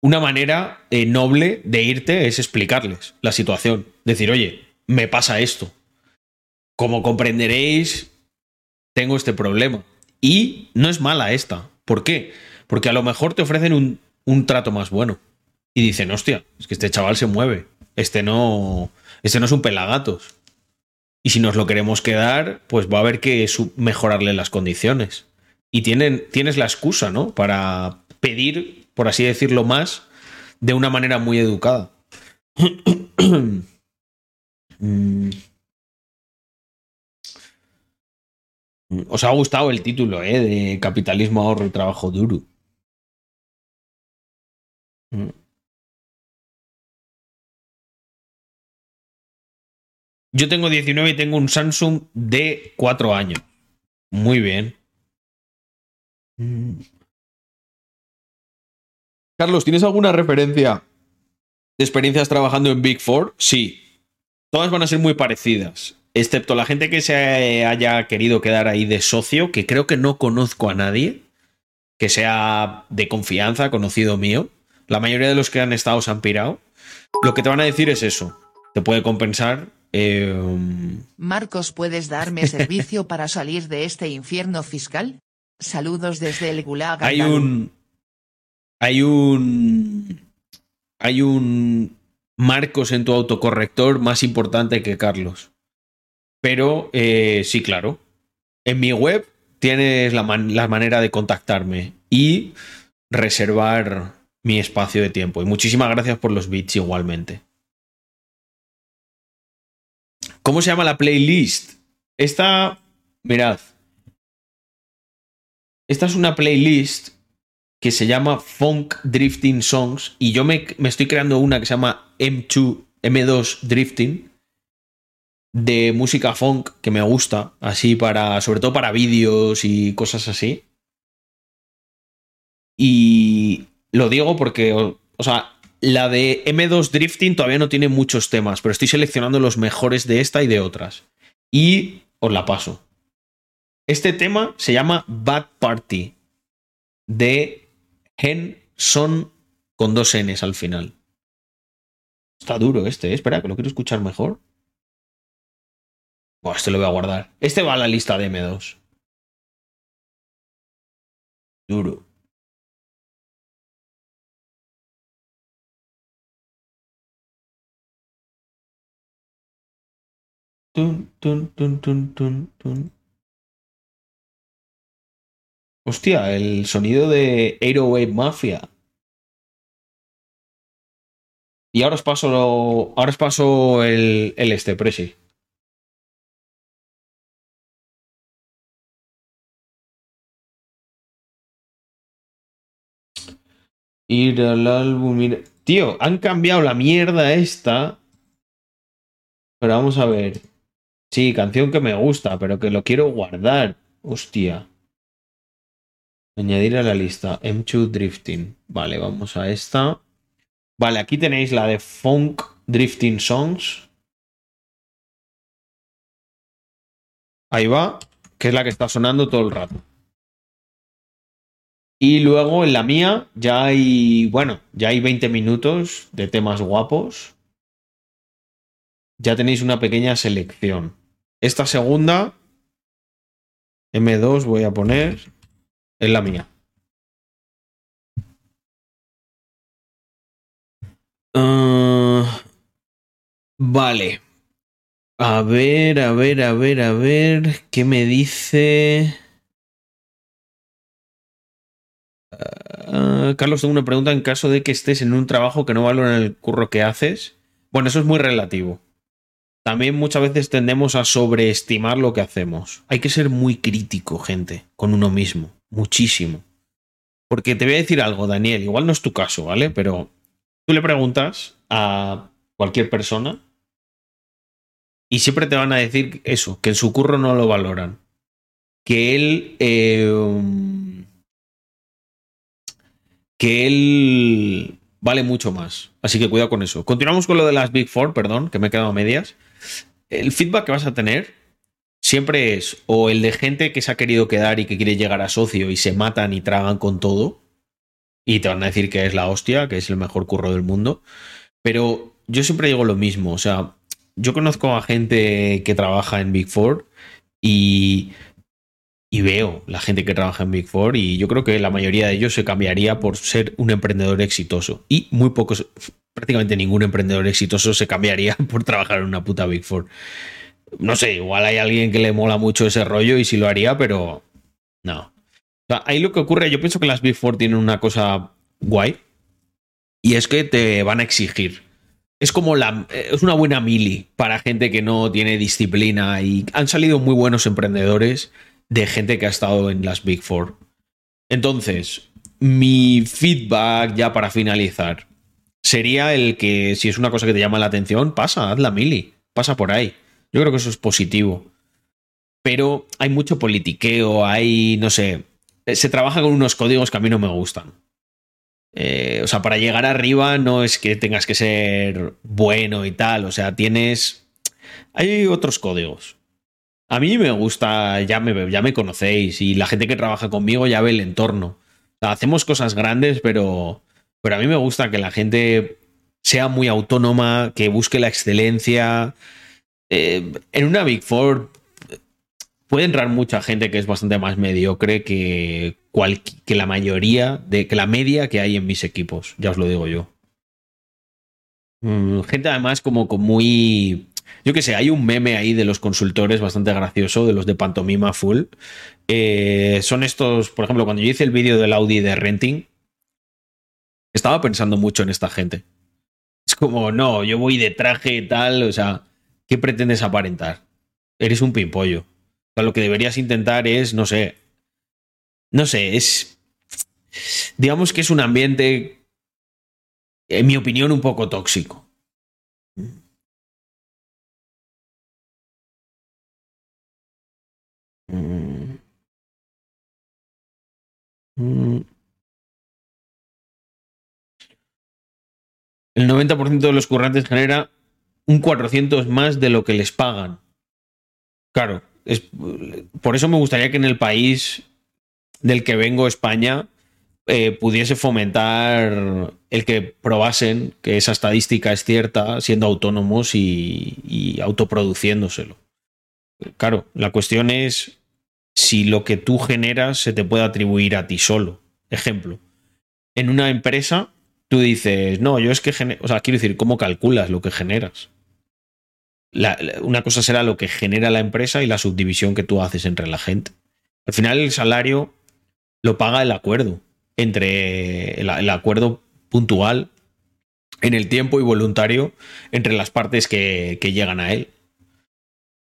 una manera eh, noble de irte es explicarles la situación. Decir, oye, me pasa esto. Como comprenderéis, tengo este problema. Y no es mala esta. ¿Por qué? Porque a lo mejor te ofrecen un, un trato más bueno. Y dicen, hostia, es que este chaval se mueve. Este no. Este no es un pelagatos. Y si nos lo queremos quedar, pues va a haber que mejorarle las condiciones. Y tienen, tienes la excusa, ¿no? Para pedir, por así decirlo, más de una manera muy educada. Mm. Os ha gustado el título, ¿eh? De Capitalismo, ahorro y trabajo duro. Mm. Yo tengo 19 y tengo un Samsung de 4 años. Muy bien. Carlos, ¿tienes alguna referencia de experiencias trabajando en Big Four? Sí. Todas van a ser muy parecidas. Excepto la gente que se haya querido quedar ahí de socio, que creo que no conozco a nadie que sea de confianza, conocido mío. La mayoría de los que han estado se han pirado. Lo que te van a decir es eso. Te puede compensar. eh, Marcos, ¿puedes darme servicio para salir de este infierno fiscal? Saludos desde el Gulag. hay un. Hay un. Hay un Marcos en tu autocorrector más importante que Carlos. Pero eh, sí, claro. En mi web tienes la, man- la manera de contactarme y reservar mi espacio de tiempo. Y muchísimas gracias por los bits igualmente. ¿Cómo se llama la playlist? Esta, mirad. Esta es una playlist que se llama Funk Drifting Songs y yo me, me estoy creando una que se llama M2, M2 Drifting de música funk que me gusta, así para, sobre todo para vídeos y cosas así. Y lo digo porque, o, sea, la de M2 Drifting todavía no tiene muchos temas, pero estoy seleccionando los mejores de esta y de otras. Y os la paso. Este tema se llama Bad Party de Hen Son con dos Ns al final. Está duro este, ¿eh? espera, que lo quiero escuchar mejor. Buah, este lo voy a guardar. Este va a la lista de M2. Duro. Tun, tun, tun, tun, tun, tun. Hostia, el sonido de 808 Mafia. Y ahora os paso, lo- ahora os paso el, el este, Presi. Ir al álbum. ir- Tío, han cambiado la mierda esta. Pero vamos a ver. Sí, canción que me gusta, pero que lo quiero guardar. Hostia. Añadir a la lista. M2 Drifting. Vale, vamos a esta. Vale, aquí tenéis la de Funk Drifting Songs. Ahí va, que es la que está sonando todo el rato. Y luego en la mía ya hay, bueno, ya hay 20 minutos de temas guapos. Ya tenéis una pequeña selección. Esta segunda, M2 voy a poner, es la mía. Ah, vale. A ver, a ver, a ver, a ver. ¿Qué me dice? Ah, Carlos, tengo una pregunta en caso de que estés en un trabajo que no valora el curro que haces. Bueno, eso es muy relativo. También muchas veces tendemos a sobreestimar lo que hacemos. Hay que ser muy crítico, gente, con uno mismo. Muchísimo. Porque te voy a decir algo, Daniel. Igual no es tu caso, ¿vale? Pero tú le preguntas a cualquier persona y siempre te van a decir eso, que en su curro no lo valoran. Que él. eh, que él vale mucho más. Así que cuidado con eso. Continuamos con lo de las Big Four, perdón, que me he quedado a medias. El feedback que vas a tener siempre es o el de gente que se ha querido quedar y que quiere llegar a socio y se matan y tragan con todo. Y te van a decir que es la hostia, que es el mejor curro del mundo. Pero yo siempre digo lo mismo. O sea, yo conozco a gente que trabaja en Big Four y, y veo la gente que trabaja en Big Four y yo creo que la mayoría de ellos se cambiaría por ser un emprendedor exitoso. Y muy pocos, prácticamente ningún emprendedor exitoso se cambiaría por trabajar en una puta Big Four. No sé, igual hay alguien que le mola mucho ese rollo y sí lo haría, pero no. Ahí lo que ocurre, yo pienso que las Big Four tienen una cosa guay y es que te van a exigir. Es como la. Es una buena mili para gente que no tiene disciplina y han salido muy buenos emprendedores de gente que ha estado en las Big Four. Entonces, mi feedback ya para finalizar sería el que si es una cosa que te llama la atención, pasa, haz la mili, pasa por ahí. Yo creo que eso es positivo. Pero hay mucho politiqueo, hay, no sé, se trabaja con unos códigos que a mí no me gustan. Eh, o sea, para llegar arriba no es que tengas que ser bueno y tal, o sea, tienes... Hay otros códigos. A mí me gusta, ya me, ya me conocéis y la gente que trabaja conmigo ya ve el entorno. Hacemos cosas grandes, pero, pero a mí me gusta que la gente sea muy autónoma, que busque la excelencia. Eh, en una Big Four puede entrar mucha gente que es bastante más mediocre que, la mayoría, de, que la media que hay en mis equipos, ya os lo digo yo. Mm, gente además como muy... Yo qué sé, hay un meme ahí de los consultores bastante gracioso, de los de pantomima full. Eh, son estos, por ejemplo, cuando yo hice el vídeo del Audi de renting, estaba pensando mucho en esta gente. Es como, no, yo voy de traje y tal, o sea, ¿qué pretendes aparentar? Eres un pimpollo. Lo que deberías intentar es, no sé, no sé, es... digamos que es un ambiente, en mi opinión, un poco tóxico. El 90% de los currantes genera un 400 más de lo que les pagan. Claro, es, por eso me gustaría que en el país del que vengo, España, eh, pudiese fomentar el que probasen que esa estadística es cierta siendo autónomos y, autoproduciéndoselo. Claro, la cuestión es si lo que tú generas se te puede atribuir a ti solo. Ejemplo, en una empresa tú dices, no, yo es que, gene-". o sea, quiero decir, ¿cómo calculas lo que generas? Una cosa será lo que genera la empresa y la subdivisión que tú haces entre la gente. Al final el salario lo paga el acuerdo, entre el, acuerdo puntual en el tiempo y voluntario entre las partes que, que llegan a él.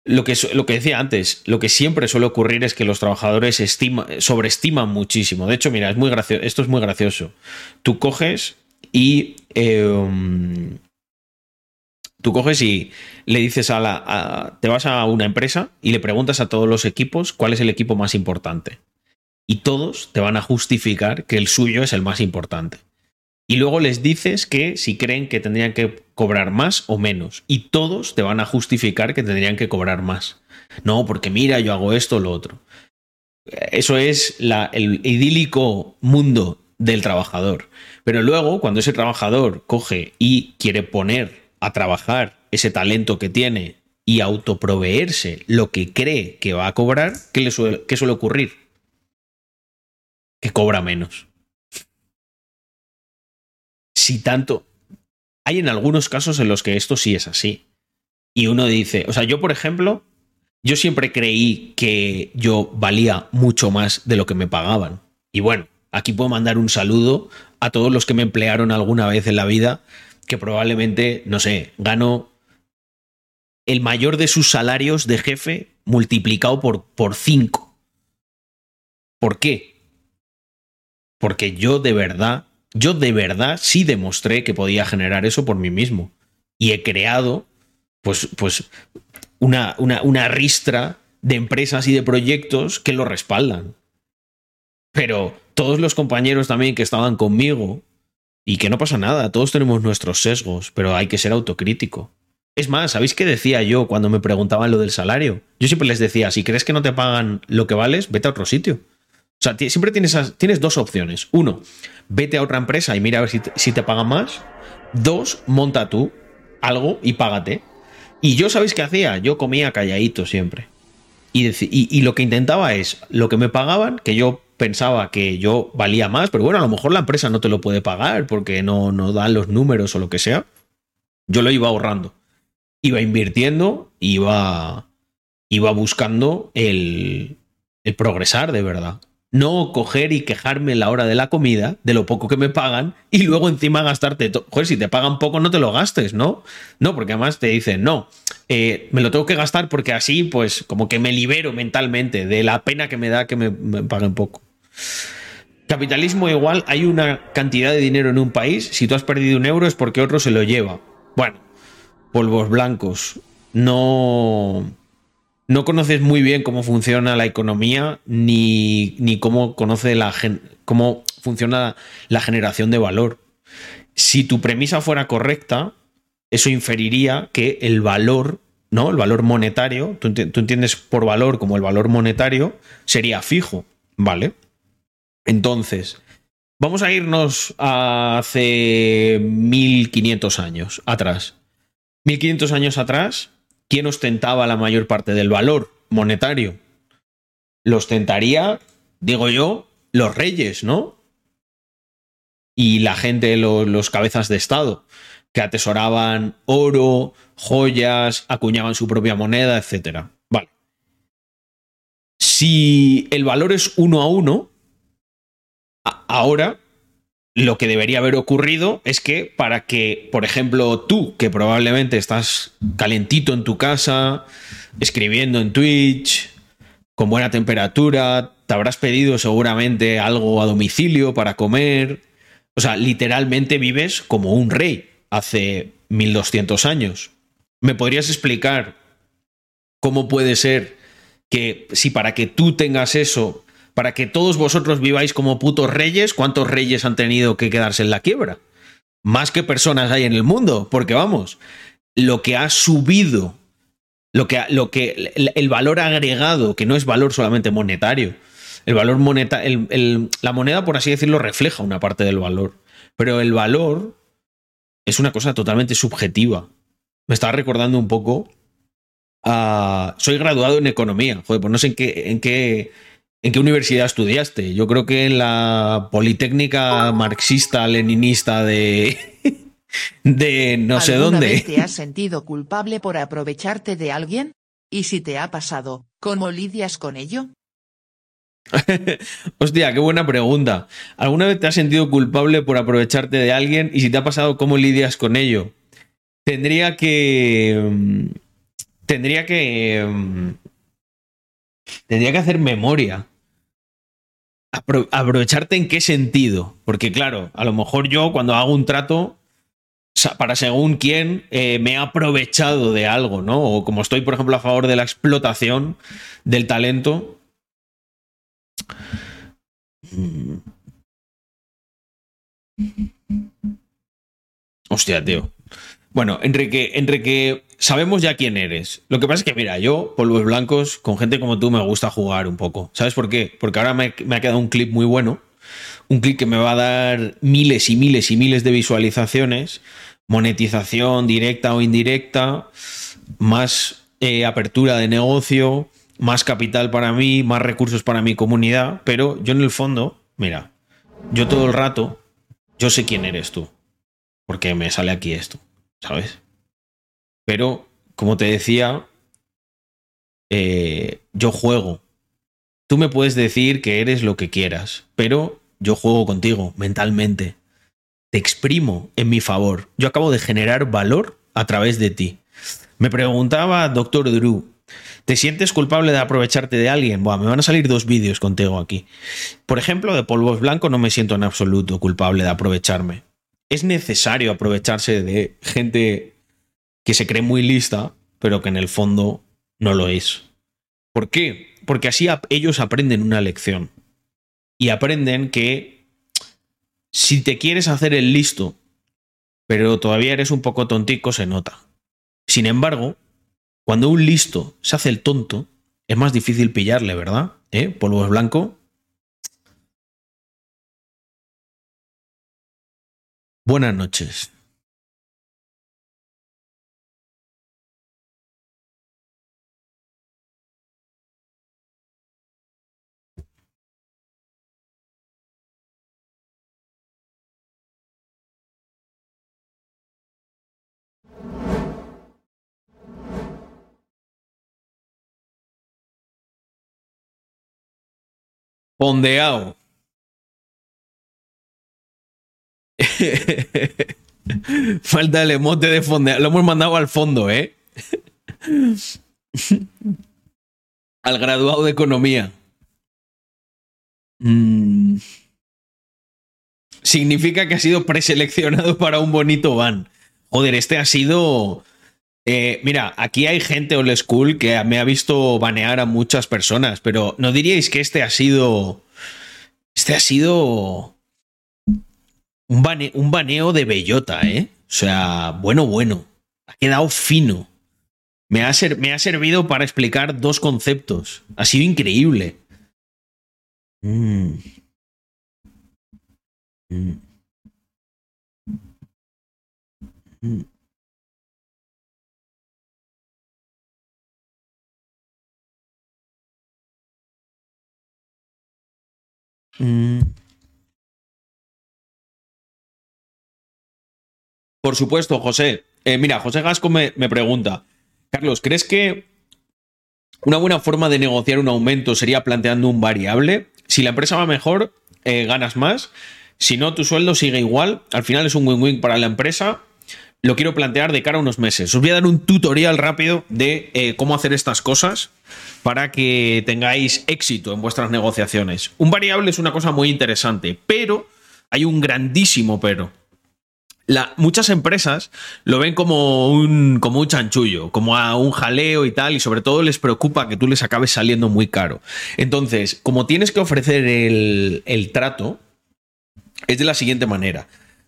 Lo que, lo que decía antes, lo que siempre suele ocurrir es que los trabajadores estima- sobreestiman muchísimo. De hecho, mira, es muy gracioso, esto es muy gracioso. Tú coges y um, tú coges y le dices a la. te vas a una empresa y le preguntas a todos los equipos cuál es el equipo más importante. Y todos te van a justificar que el suyo es el más importante. Y luego les dices que si creen que tendrían que cobrar más o menos. Y todos te van a justificar que tendrían que cobrar más. No, porque mira, yo hago esto o lo otro. Eso es la- el idílico mundo del trabajador. Pero luego, cuando ese trabajador coge y quiere poner a trabajar ese talento que tiene y autoproveerse lo que cree que va a cobrar, ¿qué, le suele, qué suele ocurrir? Que cobra menos. Si tanto... Hay en algunos casos en los que esto sí es así. Y uno dice, o sea, yo por ejemplo, yo siempre creí que yo valía mucho más de lo que me pagaban. Y bueno, aquí puedo mandar un saludo a todos los que me emplearon alguna vez en la vida, que probablemente, no sé, gano el mayor de sus salarios de jefe multiplicado por, por cinco. ¿Por qué? Porque yo de verdad, yo de verdad sí demostré que podía generar eso por mí mismo. Y he creado, pues, pues, una, una, una ristra de empresas y de proyectos que lo respaldan. Pero todos los compañeros también que estaban conmigo, y que no pasa nada, todos tenemos nuestros sesgos, pero hay que ser autocrítico. Es más, ¿sabéis qué decía yo cuando me preguntaban lo del salario? Yo siempre les decía, si crees que no te pagan lo que vales, vete a otro sitio. O sea, siempre tienes, tienes dos opciones. Uno, vete a otra empresa y mira a ver si te, si te pagan más. Dos, monta tú algo y págate. Y yo, ¿sabéis qué hacía? Yo comía calladito siempre. Y lo que intentaba es lo que me pagaban, que yo pensaba que yo valía más, pero bueno, a lo mejor la empresa no te lo puede pagar porque no, no dan los números o lo que sea. Yo lo iba ahorrando. Iba invirtiendo, iba, iba buscando el, el progresar de verdad. No coger y quejarme la hora de la comida de lo poco que me pagan y luego encima gastarte. Joder, si te pagan poco, no te lo gastes, ¿no? No, porque además te dicen, no, eh, me lo tengo que gastar porque así, pues, como que me libero mentalmente de la pena que me da que me, me paguen poco. Capitalismo igual, hay una cantidad de dinero en un país, si tú has perdido un euro es porque otro se lo lleva. Bueno, polvos blancos. No, no conoces muy bien cómo funciona la economía ni, ni cómo conoce la cómo funciona la generación de valor. Si tu premisa fuera correcta, eso inferiría que el valor, ¿no? El valor monetario, tú entiendes por valor como el valor monetario, sería fijo, ¿vale? Entonces, vamos a irnos a hace 1500 años atrás. 1500 años atrás, ¿quién ostentaba la mayor parte del valor monetario? Lo ostentaría, digo yo, los reyes, ¿no? Y la gente, lo- los cabezas de Estado, que atesoraban oro, joyas, acuñaban su propia moneda, etc. Vale. Si el valor es uno a uno, ahora lo que debería haber ocurrido es que para que, por ejemplo, tú, que probablemente estás calentito en tu casa, escribiendo en Twitch, con buena temperatura, te habrás pedido seguramente algo a domicilio para comer. O sea, literalmente vives como un rey hace 1200 años. ¿Me podrías explicar cómo puede ser que si para que tú tengas eso, para que todos vosotros viváis como putos reyes, ¿cuántos reyes han tenido que quedarse en la quiebra? Más que personas hay en el mundo, porque vamos, lo que ha subido, lo que, lo que el, el valor agregado, que no es valor solamente monetario, el valor monetario, la moneda, por así decirlo, refleja una parte del valor, pero el valor es una cosa totalmente subjetiva. Me estaba recordando un poco. Soy graduado en economía, joder, pues no sé en qué, en qué universidad estudiaste. Yo creo que en la Politécnica marxista-leninista de... de no sé ¿Alguna dónde. vez te has sentido culpable por aprovecharte de alguien? Y si te ha pasado, ¿cómo lidias con ello? Hostia, qué buena pregunta. ¿Alguna vez te has sentido culpable por aprovecharte de alguien? Y si te ha pasado, ¿cómo lidias con ello? Tendría que. mm, Tendría que. mm, Tendría que hacer memoria. Apro- aprovecharte en qué sentido. Porque, claro, a lo mejor yo cuando hago un trato. Para según quién eh, me he aprovechado de algo, ¿no? O como estoy, por ejemplo, a favor de la explotación del talento, Mm. Hostia, tío. Bueno, Enrique, Enrique, sabemos ya quién eres. Lo que pasa es que, mira, yo, polvos blancos, con gente como tú, me gusta jugar un poco. ¿Sabes por qué? Porque ahora me, ha quedado un clip muy bueno. Un clip que me va a dar miles y miles y miles de visualizaciones. Monetización directa o indirecta. Más eh, apertura de negocio. Más capital para mí. Más recursos para mi comunidad. Pero yo en el fondo, mira, yo todo el rato, yo sé quién eres tú. Porque me sale aquí esto, ¿sabes? Pero, como te decía, eh, yo juego. Tú me puedes decir que eres lo que quieras, pero yo juego contigo mentalmente. Te exprimo en mi favor. Yo acabo de generar valor a través de ti. Me preguntaba Doctor Drew, ¿te sientes culpable de aprovecharte de alguien? Buah, me van a salir dos vídeos contigo aquí. Por ejemplo, de polvos blancos no me siento en absoluto culpable de aprovecharme. Es necesario aprovecharse de gente que se cree muy lista, pero que en el fondo no lo es. ¿Por qué? Porque así ellos aprenden una lección. Y aprenden que si te quieres hacer el listo, pero todavía eres un poco tontico, se nota. Sin embargo, cuando un listo se hace el tonto, es más difícil pillarle, ¿verdad? ¿Eh? Polvo es blanco. Buenas noches. Pondeao. Falta el emote de fondeado. Lo hemos mandado al fondo, ¿eh? al graduado de economía. Mm. Significa que ha sido preseleccionado para un bonito van. Joder, este ha sido. Eh, mira, aquí hay gente old school que me ha visto banear a muchas personas, pero ¿no diríais que este ha sido. Este ha sido. Un, bane- un baneo de bellota, ¿eh? O sea, bueno, bueno. Ha quedado fino. Me ha, ser- me ha servido para explicar dos conceptos. Ha sido increíble. Mm. Mm. Mm. Mm. Por supuesto, José. Eh, mira, José Gasco me, pregunta, Carlos, ¿crees que una buena forma de negociar un aumento sería planteando un variable? Si la empresa va mejor, eh, ganas más. Si no, tu sueldo sigue igual. Al final es un win-win para la empresa. Lo quiero plantear de cara a unos meses. Os voy a dar un tutorial rápido de eh, cómo hacer estas cosas. para que tengáis éxito en vuestras negociaciones. Un variable es una cosa muy interesante, pero hay un grandísimo pero. Muchas empresas lo ven como un, como un chanchullo, como a un jaleo y tal, y sobre todo les preocupa que tú les acabes saliendo muy caro. Entonces, como tienes que ofrecer el, el trato, es de la siguiente manera.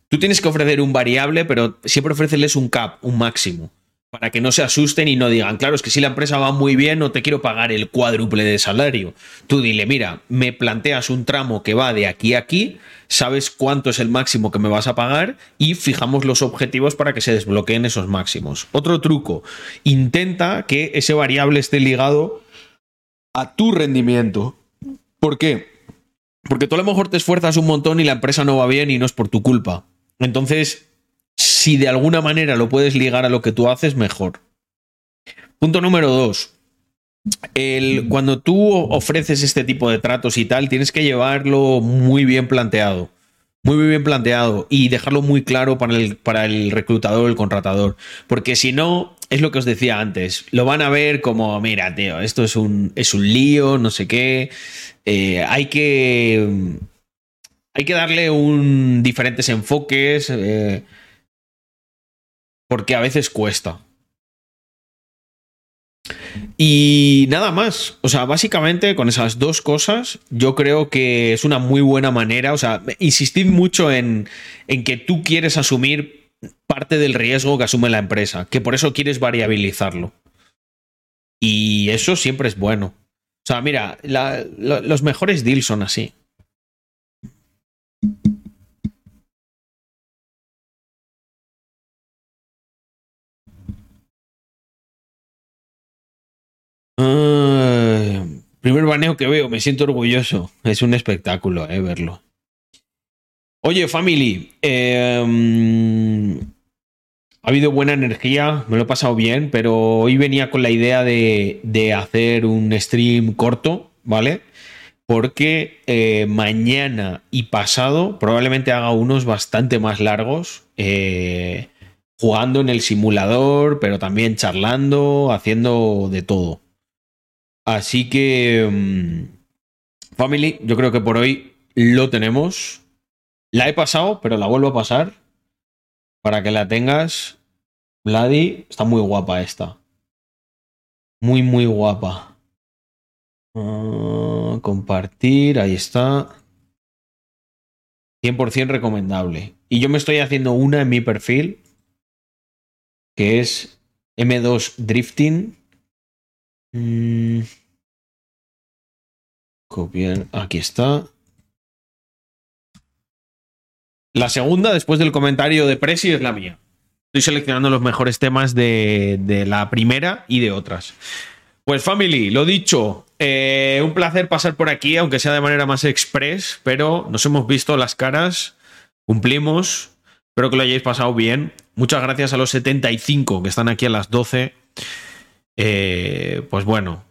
Tú tienes que ofrecer un variable, pero siempre ofrecerles un cap, un máximo, para que no se asusten y no digan, claro, es que si la empresa va muy bien, no te quiero pagar el cuádruple de salario. Tú dile, mira, me planteas un tramo que va de aquí a aquí, sabes cuánto es el máximo que me vas a pagar y fijamos los objetivos para que se desbloqueen esos máximos. Otro truco, intenta que ese variable esté ligado a tu rendimiento. ¿Por qué? Porque tú a lo mejor te esfuerzas un montón y la empresa no va bien y no es por tu culpa. Entonces, si de alguna manera lo puedes ligar a lo que tú haces, mejor. Punto número dos. El, cuando tú ofreces este tipo de tratos y tal, tienes que llevarlo muy bien planteado. Muy, muy bien planteado y dejarlo muy claro para el, para el reclutador el contratador. Porque si no, es lo que os decía antes, lo van a ver como, mira, tío, esto es un, es un lío, no sé qué. Eh, hay que. Hay que darle un diferentes enfoques. eh, porque a veces cuesta. Y nada más. O sea, básicamente con esas dos cosas, yo creo que es una muy buena manera. O sea, insistid mucho en, en que tú quieres asumir parte del riesgo que asume la empresa, que por eso quieres variabilizarlo. Y eso siempre es bueno. O sea, mira, los mejores deals son así. Ay, primer baneo que veo, me siento orgulloso. Es un espectáculo, eh, verlo. Oye, family, eh, ha habido buena energía, me lo he pasado bien, pero hoy venía con la idea de, de hacer un stream corto, ¿vale? Porque eh, mañana y pasado probablemente haga unos bastante más largos, eh, jugando en el simulador, pero también charlando, haciendo de todo. Así que, mm, family, yo creo que por hoy lo tenemos. La he pasado, pero la vuelvo a pasar para que la tengas. Vladi, está muy guapa esta. Muy, muy guapa. Ah, compartir, ahí está. 100% recomendable. Y yo me estoy haciendo una en mi perfil, que es M2 Drifting. Mm. Copiar, aquí está. La segunda, después del comentario de Presi, es la mía. Estoy seleccionando los mejores temas de, de la primera y de otras. Pues family, lo dicho, eh, un placer pasar por aquí, aunque sea de manera más express, pero nos hemos visto las caras, cumplimos, espero que lo hayáis pasado bien. Muchas gracias a los 75 que están aquí a las 12. Eh, pues bueno,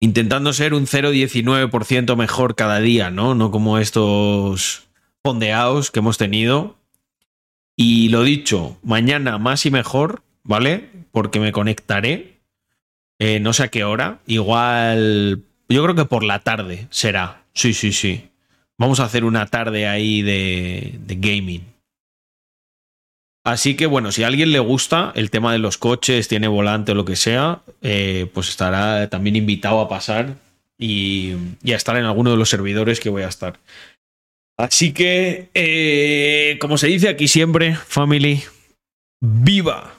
intentando ser un 0,19% mejor cada día, ¿no? No como estos fondeados que hemos tenido. Y lo dicho, mañana más y mejor, ¿vale? Porque me conectaré. eh, no sé a qué hora. Igual. Yo creo que por la tarde será. Sí, sí, sí. Vamos a hacer una tarde ahí de, de gaming. Así que bueno, si a alguien le gusta el tema de los coches, tiene volante o lo que sea, eh, pues estará también invitado a pasar y, a estar en alguno de los servidores que voy a estar. Así que, eh, como se dice aquí siempre, family, viva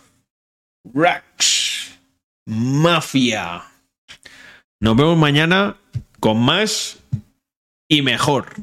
Rax Mafia. Nos vemos mañana con más y mejor.